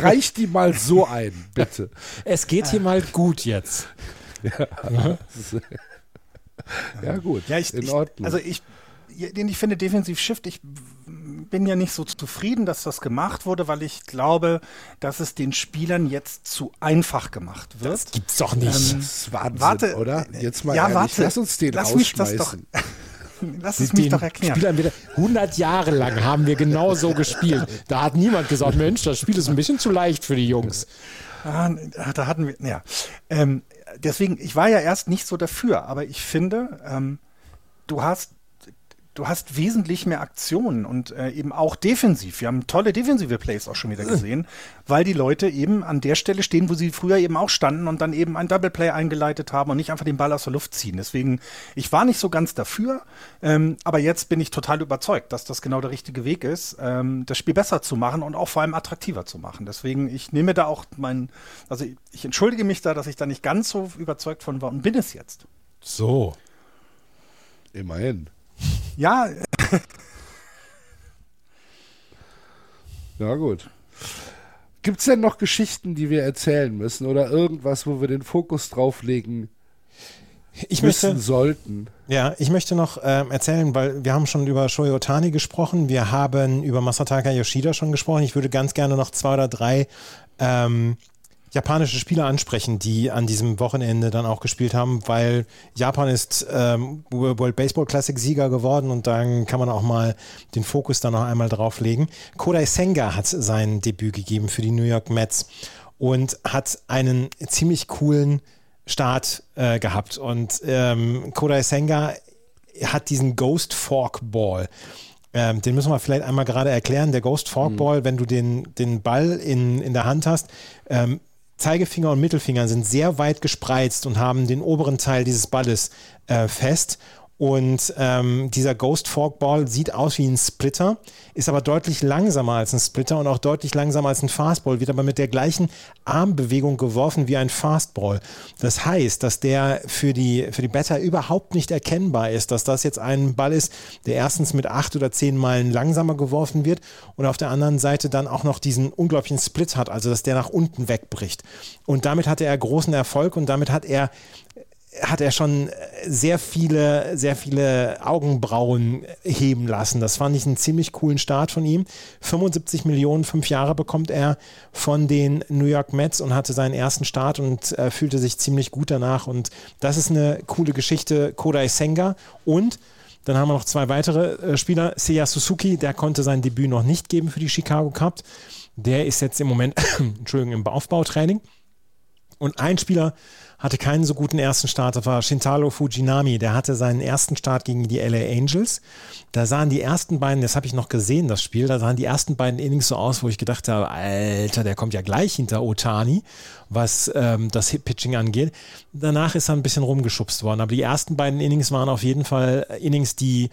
Reich die mal so ein, bitte. Es geht hier mal gut jetzt. Ja, ja gut. Ja, ich, in Ordnung. Ich, also ich ich finde defensiv Shift. Ich bin ja nicht so zufrieden, dass das gemacht wurde, weil ich glaube, dass es den Spielern jetzt zu einfach gemacht wird. Das gibt's doch nicht. Ähm, das Wahnsinn, warte, oder? Jetzt mal ja, ehrlich, warte, lass uns den lass rausschmeißen. Mich das doch, Lass es mich doch erklären. Spielern wieder, 100 Jahre lang haben wir genau so gespielt. Da hat niemand gesagt, Mensch, das Spiel ist ein bisschen zu leicht für die Jungs. Ah, da hatten wir, ja. Ähm, deswegen, ich war ja erst nicht so dafür, aber ich finde, ähm, du hast du hast wesentlich mehr Aktionen und äh, eben auch defensiv. Wir haben tolle defensive Plays auch schon wieder gesehen, weil die Leute eben an der Stelle stehen, wo sie früher eben auch standen und dann eben ein Double Play eingeleitet haben und nicht einfach den Ball aus der Luft ziehen. Deswegen, ich war nicht so ganz dafür, ähm, aber jetzt bin ich total überzeugt, dass das genau der richtige Weg ist, ähm, das Spiel besser zu machen und auch vor allem attraktiver zu machen. Deswegen, ich nehme da auch mein, also ich, ich entschuldige mich da, dass ich da nicht ganz so überzeugt von war und bin es jetzt. So. Immerhin. Ja. ja, gut. Gibt es denn noch Geschichten, die wir erzählen müssen oder irgendwas, wo wir den Fokus drauf legen ich möchte, sollten. Ja, ich möchte noch äh, erzählen, weil wir haben schon über Shohei Otani gesprochen, wir haben über Masataka Yoshida schon gesprochen. Ich würde ganz gerne noch zwei oder drei ähm, japanische Spieler ansprechen, die an diesem Wochenende dann auch gespielt haben, weil Japan ist ähm, World Baseball Classic Sieger geworden und dann kann man auch mal den Fokus da noch einmal drauf legen. Kodai Senga hat sein Debüt gegeben für die New York Mets und hat einen ziemlich coolen Start äh, gehabt. Und ähm, Kodai Senga hat diesen Ghost Fork Ball. Ähm, den müssen wir vielleicht einmal gerade erklären. Der Ghost Forkball, mhm. wenn du den, den Ball in, in der Hand hast, ähm, Zeigefinger und Mittelfinger sind sehr weit gespreizt und haben den oberen Teil dieses Balles äh, fest. Und ähm, dieser Ghost Forkball sieht aus wie ein Splitter, ist aber deutlich langsamer als ein Splitter und auch deutlich langsamer als ein Fastball, wird aber mit der gleichen Armbewegung geworfen wie ein Fastball. Das heißt, dass der für die, für die Batter überhaupt nicht erkennbar ist, dass das jetzt ein Ball ist, der erstens mit acht oder zehn Meilen langsamer geworfen wird und auf der anderen Seite dann auch noch diesen unglaublichen Split hat, also dass der nach unten wegbricht. Und damit hatte er großen Erfolg und damit hat er hat er schon sehr viele, sehr viele Augenbrauen heben lassen. Das fand ich einen ziemlich coolen Start von ihm. 75 Millionen, fünf Jahre bekommt er von den New York Mets und hatte seinen ersten Start und äh, fühlte sich ziemlich gut danach. Und das ist eine coole Geschichte. Kodai Senga und dann haben wir noch zwei weitere äh, Spieler. Seiya Suzuki, der konnte sein Debüt noch nicht geben für die Chicago Cubs. Der ist jetzt im Moment, Entschuldigung, im Aufbautraining. Und ein Spieler, hatte keinen so guten ersten Start. Das war Shintaro Fujinami. Der hatte seinen ersten Start gegen die LA Angels. Da sahen die ersten beiden, das habe ich noch gesehen, das Spiel, da sahen die ersten beiden Innings so aus, wo ich gedacht habe, Alter, der kommt ja gleich hinter Otani, was ähm, das Pitching angeht. Danach ist er ein bisschen rumgeschubst worden. Aber die ersten beiden Innings waren auf jeden Fall Innings, die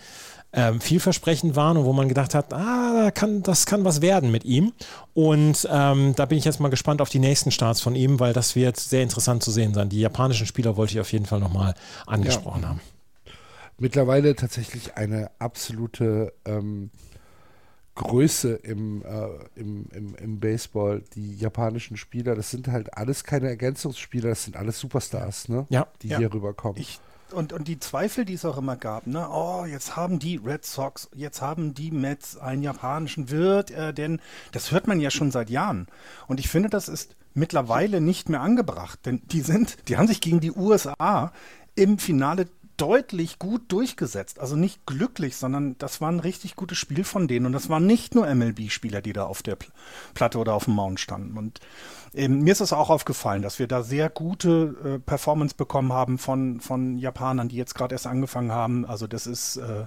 ähm, vielversprechend waren und wo man gedacht hat, ah, kann, das kann was werden mit ihm. Und ähm, da bin ich jetzt mal gespannt auf die nächsten Starts von ihm, weil das wird sehr interessant zu sehen sein. Die japanischen Spieler wollte ich auf jeden Fall nochmal angesprochen ja. haben. Mittlerweile tatsächlich eine absolute ähm, Größe im, äh, im, im, im Baseball, die japanischen Spieler, das sind halt alles keine Ergänzungsspieler, das sind alles Superstars, ne? Ja. Die ja. hier rüberkommen. Ich und, und die Zweifel, die es auch immer gab, ne, oh, jetzt haben die Red Sox, jetzt haben die Mets einen japanischen Wirt, äh, denn das hört man ja schon seit Jahren. Und ich finde, das ist mittlerweile nicht mehr angebracht, denn die sind, die haben sich gegen die USA im Finale deutlich gut durchgesetzt. Also nicht glücklich, sondern das war ein richtig gutes Spiel von denen. Und das waren nicht nur MLB-Spieler, die da auf der Platte oder auf dem Mount standen. Und ähm, mir ist es auch aufgefallen, dass wir da sehr gute äh, Performance bekommen haben von, von Japanern, die jetzt gerade erst angefangen haben. Also das ist, äh,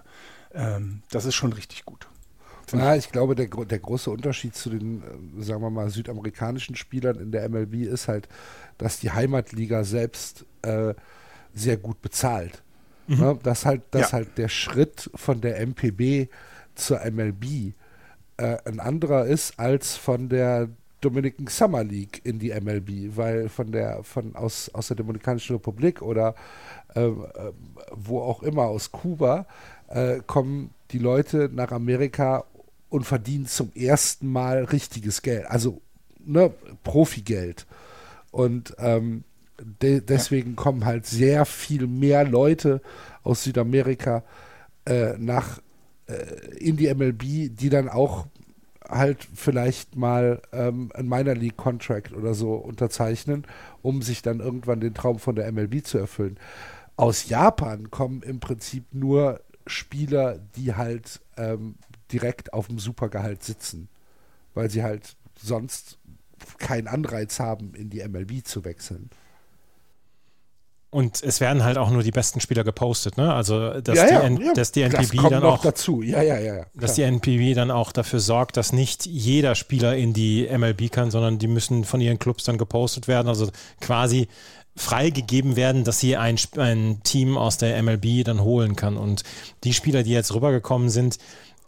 äh, das ist schon richtig gut. Ja, ich glaube, der, der große Unterschied zu den, äh, sagen wir mal, südamerikanischen Spielern in der MLB ist halt, dass die Heimatliga selbst äh, sehr gut bezahlt. Mhm. Ne? Dass halt, dass ja. halt der Schritt von der MPB zur MLB äh, ein anderer ist als von der Dominican Summer League in die MLB, weil von der von aus, aus der Dominikanischen Republik oder ähm, äh, wo auch immer aus Kuba äh, kommen die Leute nach Amerika und verdienen zum ersten Mal richtiges Geld, also ne, Profigeld. Und ähm, de deswegen ja. kommen halt sehr viel mehr Leute aus Südamerika äh, nach äh, in die MLB, die dann auch halt vielleicht mal ähm, ein Minor League Contract oder so unterzeichnen, um sich dann irgendwann den Traum von der MLB zu erfüllen. Aus Japan kommen im Prinzip nur Spieler, die halt ähm, direkt auf dem Supergehalt sitzen, weil sie halt sonst keinen Anreiz haben, in die MLB zu wechseln. Und es werden halt auch nur die besten Spieler gepostet, ne? Also dass, ja, die, ja, dass die NPB das dann auch dazu, ja, ja, ja, dass die NPB dann auch dafür sorgt, dass nicht jeder Spieler in die MLB kann, sondern die müssen von ihren Clubs dann gepostet werden. Also quasi freigegeben werden, dass sie ein, ein Team aus der MLB dann holen kann. Und die Spieler, die jetzt rübergekommen sind,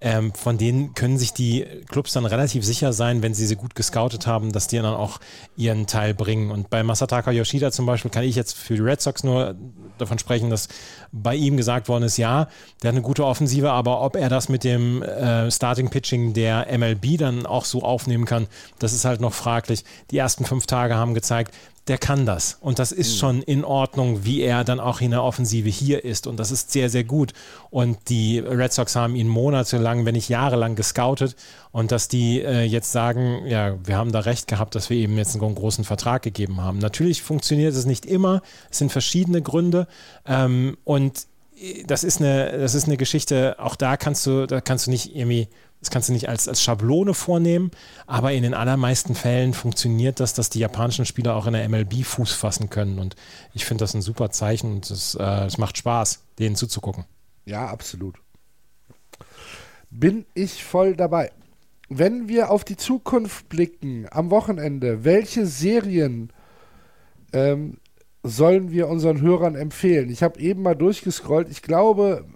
ähm, von denen können sich die Clubs dann relativ sicher sein, wenn sie sie gut gescoutet haben, dass die dann auch ihren Teil bringen. Und bei Masataka Yoshida zum Beispiel kann ich jetzt für die Red Sox nur davon sprechen, dass bei ihm gesagt worden ist, ja, der hat eine gute Offensive, aber ob er das mit dem äh, Starting Pitching der MLB dann auch so aufnehmen kann, das ist halt noch fraglich. Die ersten fünf Tage haben gezeigt, der kann das. Und das ist mhm. schon in Ordnung, wie er dann auch in der Offensive hier ist. Und das ist sehr, sehr gut. Und die Red Sox haben ihn monatelang, wenn nicht jahrelang gescoutet. Und dass die äh, jetzt sagen, ja, wir haben da recht gehabt, dass wir ihm jetzt einen großen Vertrag gegeben haben. Natürlich funktioniert es nicht immer. Es sind verschiedene Gründe. Ähm, und äh, das ist eine, das ist eine Geschichte, auch da kannst du, da kannst du nicht irgendwie das kannst du nicht als, als Schablone vornehmen, aber in den allermeisten Fällen funktioniert das, dass die japanischen Spieler auch in der MLB Fuß fassen können. Und ich finde das ein super Zeichen und es, äh, macht Spaß, denen zuzugucken. Ja, absolut. Bin ich voll dabei. Wenn wir auf die Zukunft blicken am Wochenende, welche Serien ähm, sollen wir unseren Hörern empfehlen? Ich habe eben mal durchgescrollt. Ich glaube,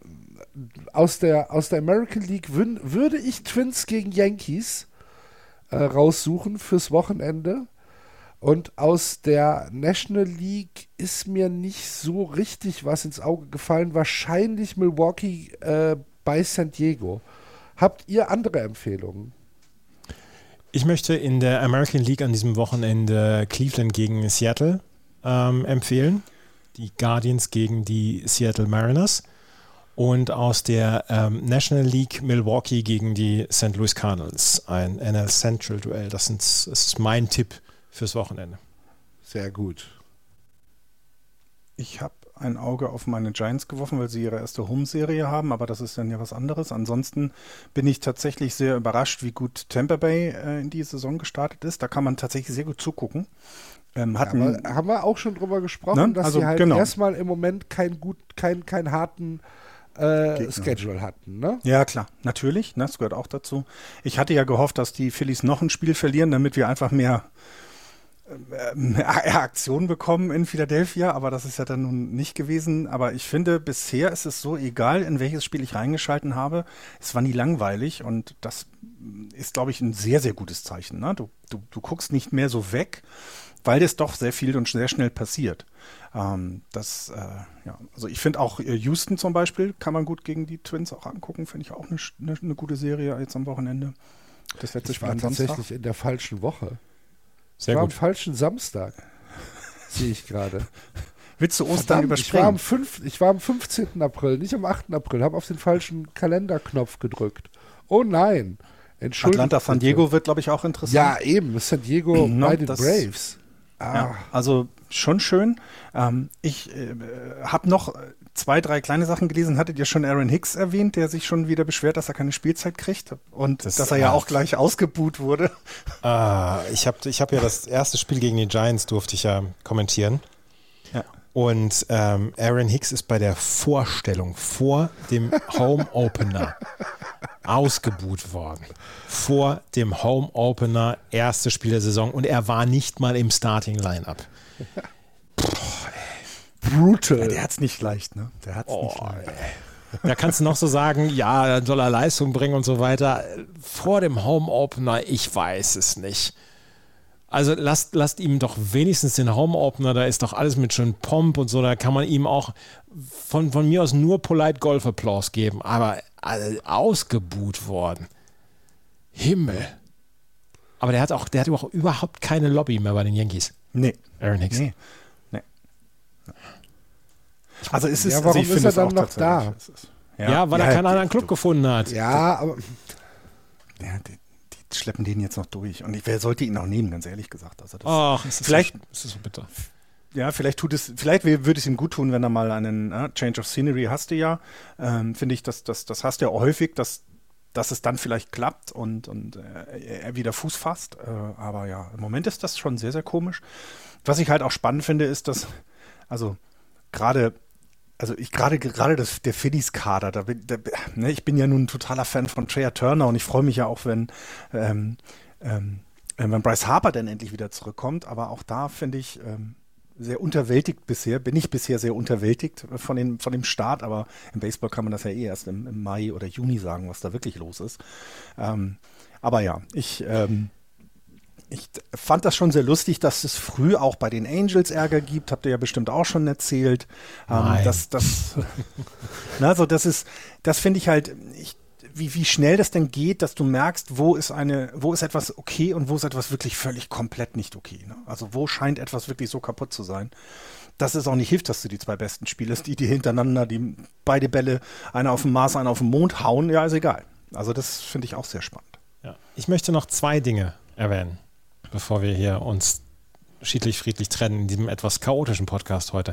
aus der, aus der American League würde ich Twins gegen Yankees äh, raussuchen fürs Wochenende. Und aus der National League ist mir nicht so richtig was ins Auge gefallen. Wahrscheinlich Milwaukee äh, bei San Diego. Habt ihr andere Empfehlungen? Ich möchte in der American League an diesem Wochenende Cleveland gegen Seattle ähm, empfehlen. Die Guardians gegen die Seattle Mariners und aus der ähm, National League Milwaukee gegen die St. Louis Cardinals. Ein NL Central Duell. Das, sind, das ist mein Tipp fürs Wochenende. Sehr gut. Ich habe ein Auge auf meine Giants geworfen, weil sie ihre erste Home-Serie haben, aber das ist dann ja was anderes. Ansonsten bin ich tatsächlich sehr überrascht, wie gut Tampa Bay äh, in die Saison gestartet ist. Da kann man tatsächlich sehr gut zugucken. Ähm, hatten, ja, haben wir auch schon drüber gesprochen, ne? dass also, sie halt genau. erstmal im Moment keinen gut, keinen kein harten äh, Schedule hatten. Ne? Ja, klar, natürlich, ne, das gehört auch dazu. Ich hatte ja gehofft, dass die Phillies noch ein Spiel verlieren, damit wir einfach mehr, äh, mehr Aktionen bekommen in Philadelphia, aber das ist ja dann nun nicht gewesen. Aber ich finde, bisher ist es so egal, in welches Spiel ich reingeschalten habe. Es war nie langweilig und das ist, glaube ich, ein sehr, sehr gutes Zeichen. Ne? Du, du, du guckst nicht mehr so weg, weil das doch sehr viel und sehr schnell passiert. Ähm, das, äh, ja, also ich finde auch äh, Houston zum Beispiel kann man gut gegen die Twins auch angucken, finde ich auch eine, eine, eine, gute Serie jetzt am Wochenende. Das letzte ich Spiel war tatsächlich in der falschen Woche. Sehr ich war gut. am falschen Samstag, sehe ich gerade. Willst du Ostern Verdammt, überspringen? Ich war, am 5, ich war am 15. April, nicht am 8. April, habe auf den falschen Kalenderknopf gedrückt. Oh nein. Entschuldigung. Atlanta San Diego wird, glaube ich, auch interessant. Ja, eben. San Diego no, bei den Braves. Ah. Ja, also schon schön. Ähm, ich äh, habe noch zwei, drei kleine Sachen gelesen. Hattet ihr schon Aaron Hicks erwähnt, der sich schon wieder beschwert, dass er keine Spielzeit kriegt und das, dass er ja auch gleich ausgebuht wurde? Ah, ich habe ich hab ja das erste Spiel gegen die Giants durfte ich ja kommentieren. Ja. Und ähm, Aaron Hicks ist bei der Vorstellung vor dem Home Opener ausgebuht worden. Vor dem Home Opener, erste Spiel der Saison und er war nicht mal im Starting Lineup. Brutal. Ja, der hat es nicht leicht, ne? Der hat's oh, nicht leicht. Da kannst du noch so sagen, ja, dann soll er Leistung bringen und so weiter. Vor dem Home Opener, ich weiß es nicht. Also lasst, lasst ihm doch wenigstens den Home Opener, da ist doch alles mit schön Pomp und so, da kann man ihm auch von, von mir aus nur Polite Golf Applaus geben, aber also, ausgebuht worden. Himmel. Aber der hat auch, der hat auch überhaupt keine Lobby mehr bei den Yankees. Nee. Aaron Hicks. Nee. nee. Also ist es, ja, warum also ist er dann noch da? Ja, ja, weil ja, er keinen anderen Club gefunden hat. Ja, aber ja, schleppen den jetzt noch durch. Und ich, wer sollte ihn auch nehmen, ganz ehrlich gesagt. Also das, Ach, ist vielleicht, so, ist so bitter. Ja, vielleicht tut es, vielleicht würde es ihm gut tun, wenn er mal einen äh, Change of Scenery hast du ja. Ähm, Finde ich, das, das, das hast du ja häufig, dass, dass es dann vielleicht klappt und, und äh, er wieder Fuß fasst. Äh, aber ja, im Moment ist das schon sehr, sehr komisch. Was ich halt auch spannend finde, ist, dass, also gerade, also ich gerade gerade das der Phillies Kader, da bin, da, ne, ich bin ja nun ein totaler Fan von Trey Turner und ich freue mich ja auch, wenn ähm, ähm, wenn Bryce Harper dann endlich wieder zurückkommt. Aber auch da finde ich ähm, sehr unterwältigt bisher, bin ich bisher sehr unterwältigt von, den, von dem Start, aber im Baseball kann man das ja eh erst im, im Mai oder Juni sagen, was da wirklich los ist. Ähm, aber ja, ich, ähm, ich fand das schon sehr lustig, dass es früh auch bei den Angels Ärger gibt, habt ihr ja bestimmt auch schon erzählt. Ähm, Nein. das, das, na, so das ist, das finde ich halt, ich wie, wie schnell das denn geht, dass du merkst, wo ist eine, wo ist etwas okay und wo ist etwas wirklich völlig komplett nicht okay. Ne? Also wo scheint etwas wirklich so kaputt zu sein, dass es auch nicht hilft, dass du die zwei besten spielst, die die hintereinander, die beide Bälle, einer auf dem Mars, einer auf dem Mond hauen, ja, ist egal. Also das finde ich auch sehr spannend. Ja. Ich möchte noch zwei Dinge erwähnen, bevor wir hier uns schiedlich friedlich trennen in diesem etwas chaotischen Podcast heute.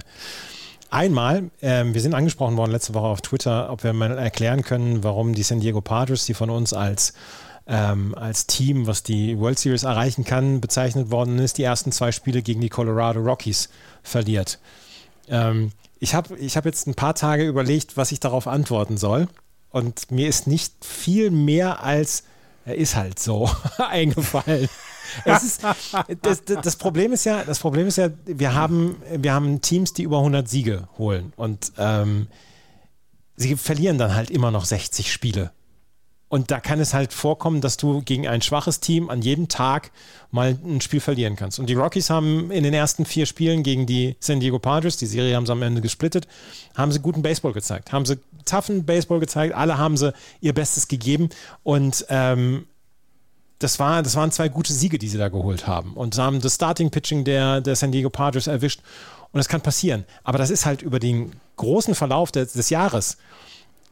Einmal, ähm, wir sind angesprochen worden letzte Woche auf Twitter, ob wir mal erklären können, warum die San Diego Padres, die von uns als, ähm, als Team, was die World Series erreichen kann, bezeichnet worden ist, die ersten zwei Spiele gegen die Colorado Rockies verliert. Ähm, ich habe ich hab jetzt ein paar Tage überlegt, was ich darauf antworten soll. Und mir ist nicht viel mehr als, er ist halt so eingefallen es ist, das, das, Problem ist ja, das Problem ist ja, wir haben, wir haben Teams, die über 100 Siege holen und ähm, sie verlieren dann halt immer noch 60 Spiele. Und da kann es halt vorkommen, dass du gegen ein schwaches Team an jedem Tag mal ein Spiel verlieren kannst. Und die Rockies haben in den ersten vier Spielen gegen die San Diego Padres, die Serie haben sie am Ende gesplittet, haben sie guten Baseball gezeigt, haben sie toughen Baseball gezeigt, alle haben sie ihr Bestes gegeben und ähm, das, war, das waren zwei gute Siege, die sie da geholt haben. Und sie haben das Starting-Pitching der, der San Diego Padres erwischt. Und das kann passieren. Aber das ist halt über den großen Verlauf des, des Jahres,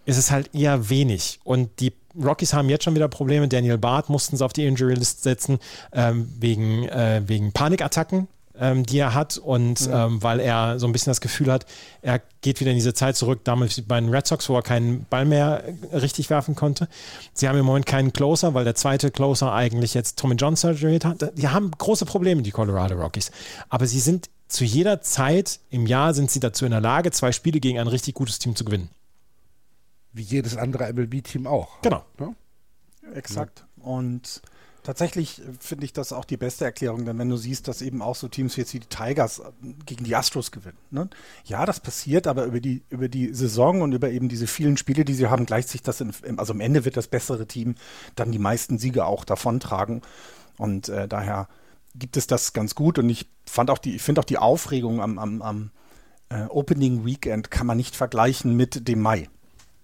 ist es halt eher wenig. Und die Rockies haben jetzt schon wieder Probleme. Daniel Barth mussten sie auf die Injury List setzen, ähm, wegen, äh, wegen Panikattacken ähm, die er hat und ja. ähm, weil er so ein bisschen das Gefühl hat, er geht wieder in diese Zeit zurück, damals bei den Red Sox, wo er keinen Ball mehr richtig werfen konnte. Sie haben im Moment keinen Closer, weil der zweite Closer eigentlich jetzt Tommy John surgery hat. Die haben große Probleme, die Colorado Rockies. Aber sie sind zu jeder Zeit im Jahr sind sie dazu in der Lage, zwei Spiele gegen ein richtig gutes Team zu gewinnen. Wie jedes andere MLB-Team auch. Genau. Ja? Exakt. Und Tatsächlich finde ich das auch die beste Erklärung, denn wenn du siehst, dass eben auch so Teams wie jetzt die Tigers äh, gegen die Astros gewinnen. Ne? Ja, das passiert, aber über die, über die Saison und über eben diese vielen Spiele, die sie haben, gleicht sich das, in, also am Ende wird das bessere Team dann die meisten Siege auch davontragen. Und äh, daher gibt es das ganz gut und ich fand auch die, ich finde auch die Aufregung am, am, am äh, Opening Weekend kann man nicht vergleichen mit dem Mai.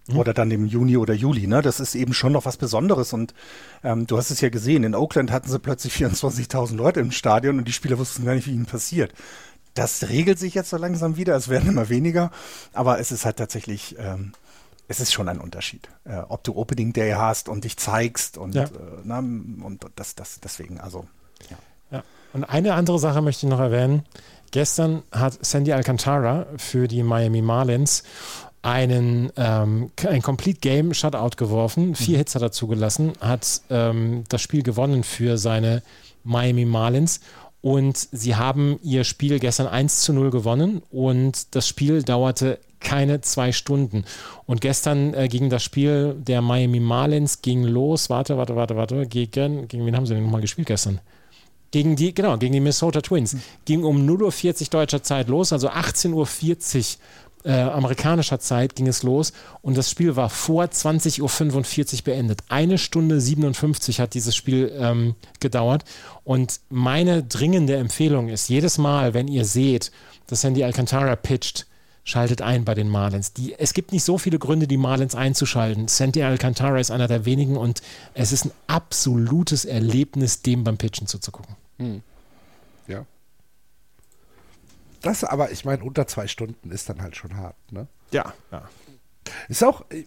Mhm. Oder dann im Juni oder Juli. Ne? Das ist eben schon noch was Besonderes. Und ähm, du hast es ja gesehen, in Oakland hatten sie plötzlich 24.000 Leute im Stadion und die Spieler wussten gar nicht, wie ihnen passiert. Das regelt sich jetzt so langsam wieder. Es werden immer weniger. Aber es ist halt tatsächlich, ähm, es ist schon ein Unterschied. Äh, ob du Opening Day hast und dich zeigst und, ja. äh, na, und das, das deswegen, also. Ja. ja. Und eine andere Sache möchte ich noch erwähnen. Gestern hat Sandy Alcantara für die Miami Marlins einen ähm, ein Complete Game Shutout geworfen, vier mhm. Hits hat er zugelassen, hat ähm, das Spiel gewonnen für seine Miami Marlins und sie haben ihr Spiel gestern 1 zu 0 gewonnen und das Spiel dauerte keine zwei Stunden. Und gestern äh, ging das Spiel der Miami Marlins ging los. Warte, warte, warte, warte. Gegen, gegen wen haben sie denn nochmal gespielt gestern? Gegen die, genau, gegen die Minnesota Twins. Mhm. Ging um 0.40 Uhr deutscher Zeit los, also 18.40 Uhr äh, amerikanischer Zeit ging es los und das Spiel war vor 20.45 Uhr beendet. Eine Stunde 57 hat dieses Spiel ähm, gedauert und meine dringende Empfehlung ist, jedes Mal, wenn ihr seht, dass Sandy Alcantara pitcht, schaltet ein bei den Marlins. Die, es gibt nicht so viele Gründe, die Marlins einzuschalten. Sandy Alcantara ist einer der wenigen und es ist ein absolutes Erlebnis, dem beim Pitchen zuzugucken. Hm. Ja. Das aber, ich meine, unter zwei Stunden ist dann halt schon hart, ne? Ja, ja. Ist auch, äh,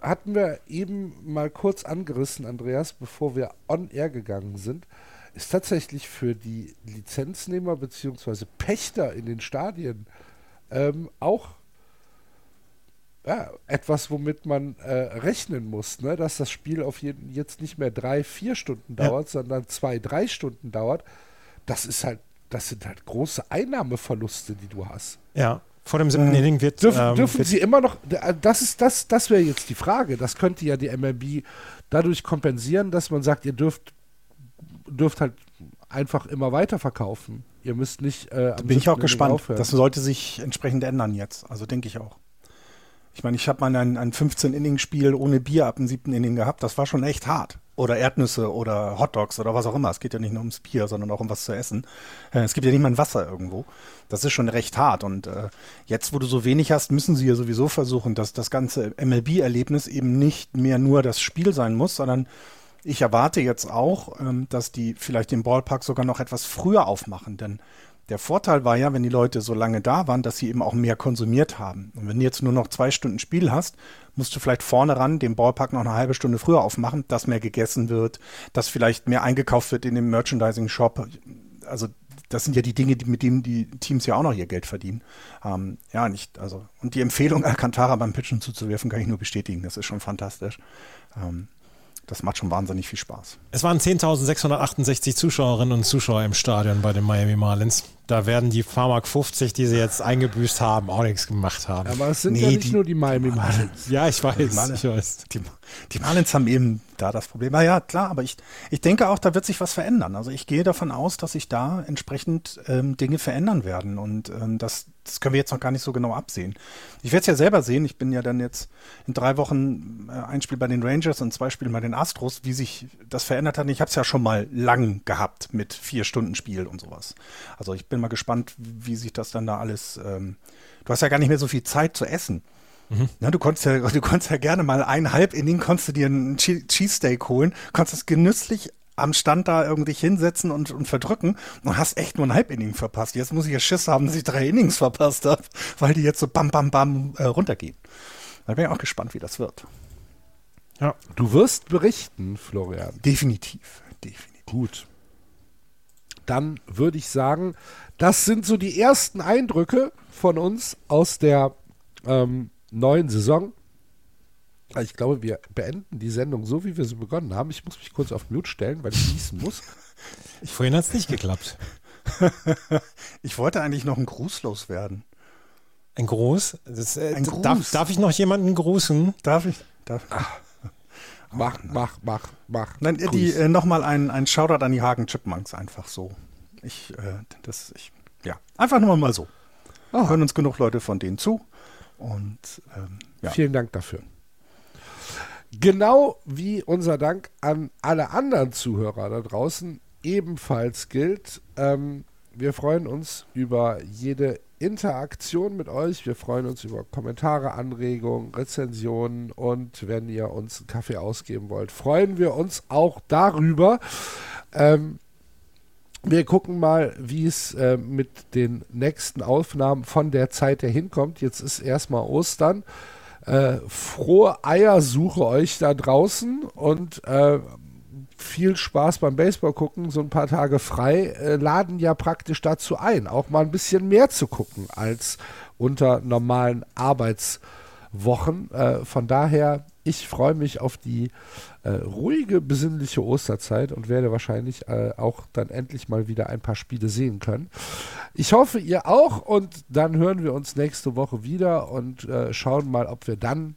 hatten wir eben mal kurz angerissen, Andreas, bevor wir on air gegangen sind, ist tatsächlich für die Lizenznehmer bzw. Pächter in den Stadien ähm, auch ja, etwas, womit man äh, rechnen muss, ne? dass das Spiel auf jeden jetzt nicht mehr drei, vier Stunden dauert, ja. sondern zwei, drei Stunden dauert. Das ist halt das sind halt große Einnahmeverluste, die du hast. Ja. Vor dem siebten äh, Inning wird. Dürfen, ähm, dürfen wird sie immer noch, das ist das, das wäre jetzt die Frage. Das könnte ja die MLB dadurch kompensieren, dass man sagt, ihr dürft, dürft halt einfach immer weiter verkaufen. Ihr müsst nicht. Äh, da bin ich auch gespannt. Aufhören. Das sollte sich entsprechend ändern jetzt. Also denke ich auch. Ich meine, ich habe mal ein, ein 15-Inning-Spiel ohne Bier ab dem siebten Inning gehabt. Das war schon echt hart. Oder Erdnüsse oder Hotdogs oder was auch immer. Es geht ja nicht nur ums Bier, sondern auch um was zu essen. Äh, es gibt ja nicht mal ein Wasser irgendwo. Das ist schon recht hart. Und äh, jetzt, wo du so wenig hast, müssen sie ja sowieso versuchen, dass das ganze MLB-Erlebnis eben nicht mehr nur das Spiel sein muss, sondern ich erwarte jetzt auch, ähm, dass die vielleicht den Ballpark sogar noch etwas früher aufmachen. Denn der Vorteil war ja, wenn die Leute so lange da waren, dass sie eben auch mehr konsumiert haben. Und wenn du jetzt nur noch zwei Stunden Spiel hast, musst du vielleicht vorne ran den Ballpark noch eine halbe Stunde früher aufmachen, dass mehr gegessen wird, dass vielleicht mehr eingekauft wird in dem Merchandising-Shop. Also das sind ja die Dinge, mit denen die Teams ja auch noch ihr Geld verdienen. Ähm, ja, nicht, also, und die Empfehlung, Alcantara beim Pitchen zuzuwerfen, kann ich nur bestätigen. Das ist schon fantastisch. Ähm, das macht schon wahnsinnig viel Spaß. Es waren 10.668 Zuschauerinnen und Zuschauer im Stadion bei den Miami Marlins. Da werden die Pharmak 50, die sie jetzt eingebüßt haben, auch nichts gemacht haben. Aber es sind nee, ja nicht die, nur die Miami Marlins. Ja, ich weiß. Die Marlins, ich weiß. Die, die Marlins haben eben da das Problem. Na ja, klar, aber ich, ich denke auch, da wird sich was verändern. Also ich gehe davon aus, dass sich da entsprechend ähm, Dinge verändern werden. Und ähm, das, das können wir jetzt noch gar nicht so genau absehen. Ich werde es ja selber sehen. Ich bin ja dann jetzt in drei Wochen äh, ein Spiel bei den Rangers und zwei Spiele bei den Astros, wie sich das verändert hat. Ich habe es ja schon mal lang gehabt mit vier Stunden Spiel und sowas. Also ich bin mal gespannt, wie sich das dann da alles. Ähm, du hast ja gar nicht mehr so viel Zeit zu essen. Mhm. Ja, du konntest ja, du konntest ja gerne mal ein Halb-Inning, konntest du dir einen Cheesesteak holen, konntest es genüsslich am Stand da irgendwie hinsetzen und, und verdrücken und hast echt nur ein Halb-Inning verpasst. Jetzt muss ich ja Schiss haben, dass ich drei Innings verpasst habe, weil die jetzt so bam, bam, bam äh, runtergehen. Da bin ich auch gespannt, wie das wird. Ja. Du wirst berichten, Florian. Definitiv, definitiv. Gut. Dann würde ich sagen, das sind so die ersten Eindrücke von uns aus der ähm, neuen Saison. Ich glaube, wir beenden die Sendung so, wie wir sie begonnen haben. Ich muss mich kurz auf Mute stellen, weil ich niesen muss. Ich, vorhin hat es nicht geklappt. ich wollte eigentlich noch ein Gruß loswerden. Ein Gruß? Das, äh, ein Gruß. Darf, darf, ich noch jemanden grüßen? Darf ich? Darf ich? Mach, mach, mach, mach. Nein, die, äh, nochmal ein, ein Shoutout an die Hagen Chipmunks einfach so. Ich, äh, das, ich, ja, einfach nur mal so. Oh. Hören uns genug Leute von denen zu. Und ähm, ja. vielen Dank dafür. Genau wie unser Dank an alle anderen Zuhörer da draußen ebenfalls gilt. Ähm, wir freuen uns über jede Interaktion mit euch. Wir freuen uns über Kommentare, Anregungen, Rezensionen und wenn ihr uns einen Kaffee ausgeben wollt, freuen wir uns auch darüber. Ähm, wir gucken mal, wie es äh, mit den nächsten Aufnahmen von der Zeit her hinkommt. Jetzt ist erstmal Ostern. Äh, frohe Eiersuche euch da draußen und äh, viel Spaß beim Baseball gucken. So ein paar Tage frei äh, laden ja praktisch dazu ein, auch mal ein bisschen mehr zu gucken als unter normalen Arbeitswochen. Äh, von daher ich freue mich auf die äh, ruhige, besinnliche Osterzeit und werde wahrscheinlich äh, auch dann endlich mal wieder ein paar Spiele sehen können. Ich hoffe, ihr auch und dann hören wir uns nächste Woche wieder und äh, schauen mal, ob wir dann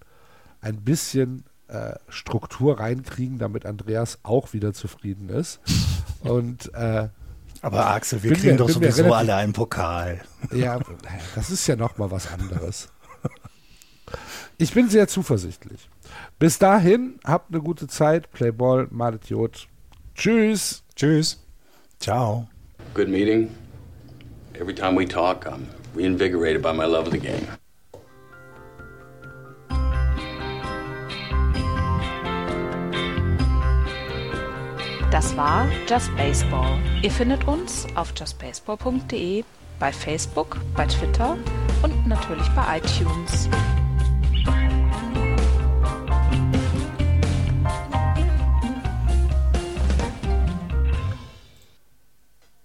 ein bisschen äh, Struktur reinkriegen, damit Andreas auch wieder zufrieden ist. Und äh, aber Axel, wir kriegen mir, doch sowieso alle einen Pokal. Ja, das ist ja noch mal was anderes. Ich bin sehr zuversichtlich. Bis dahin, habt eine gute Zeit. Play Ball, malet Jod. Tschüss. Tschüss. Ciao. Good meeting. Every time we talk, I'm reinvigorated by my love of the game. Das war Just Baseball. Ihr findet uns auf justbaseball.de, bei Facebook, bei Twitter und natürlich bei iTunes.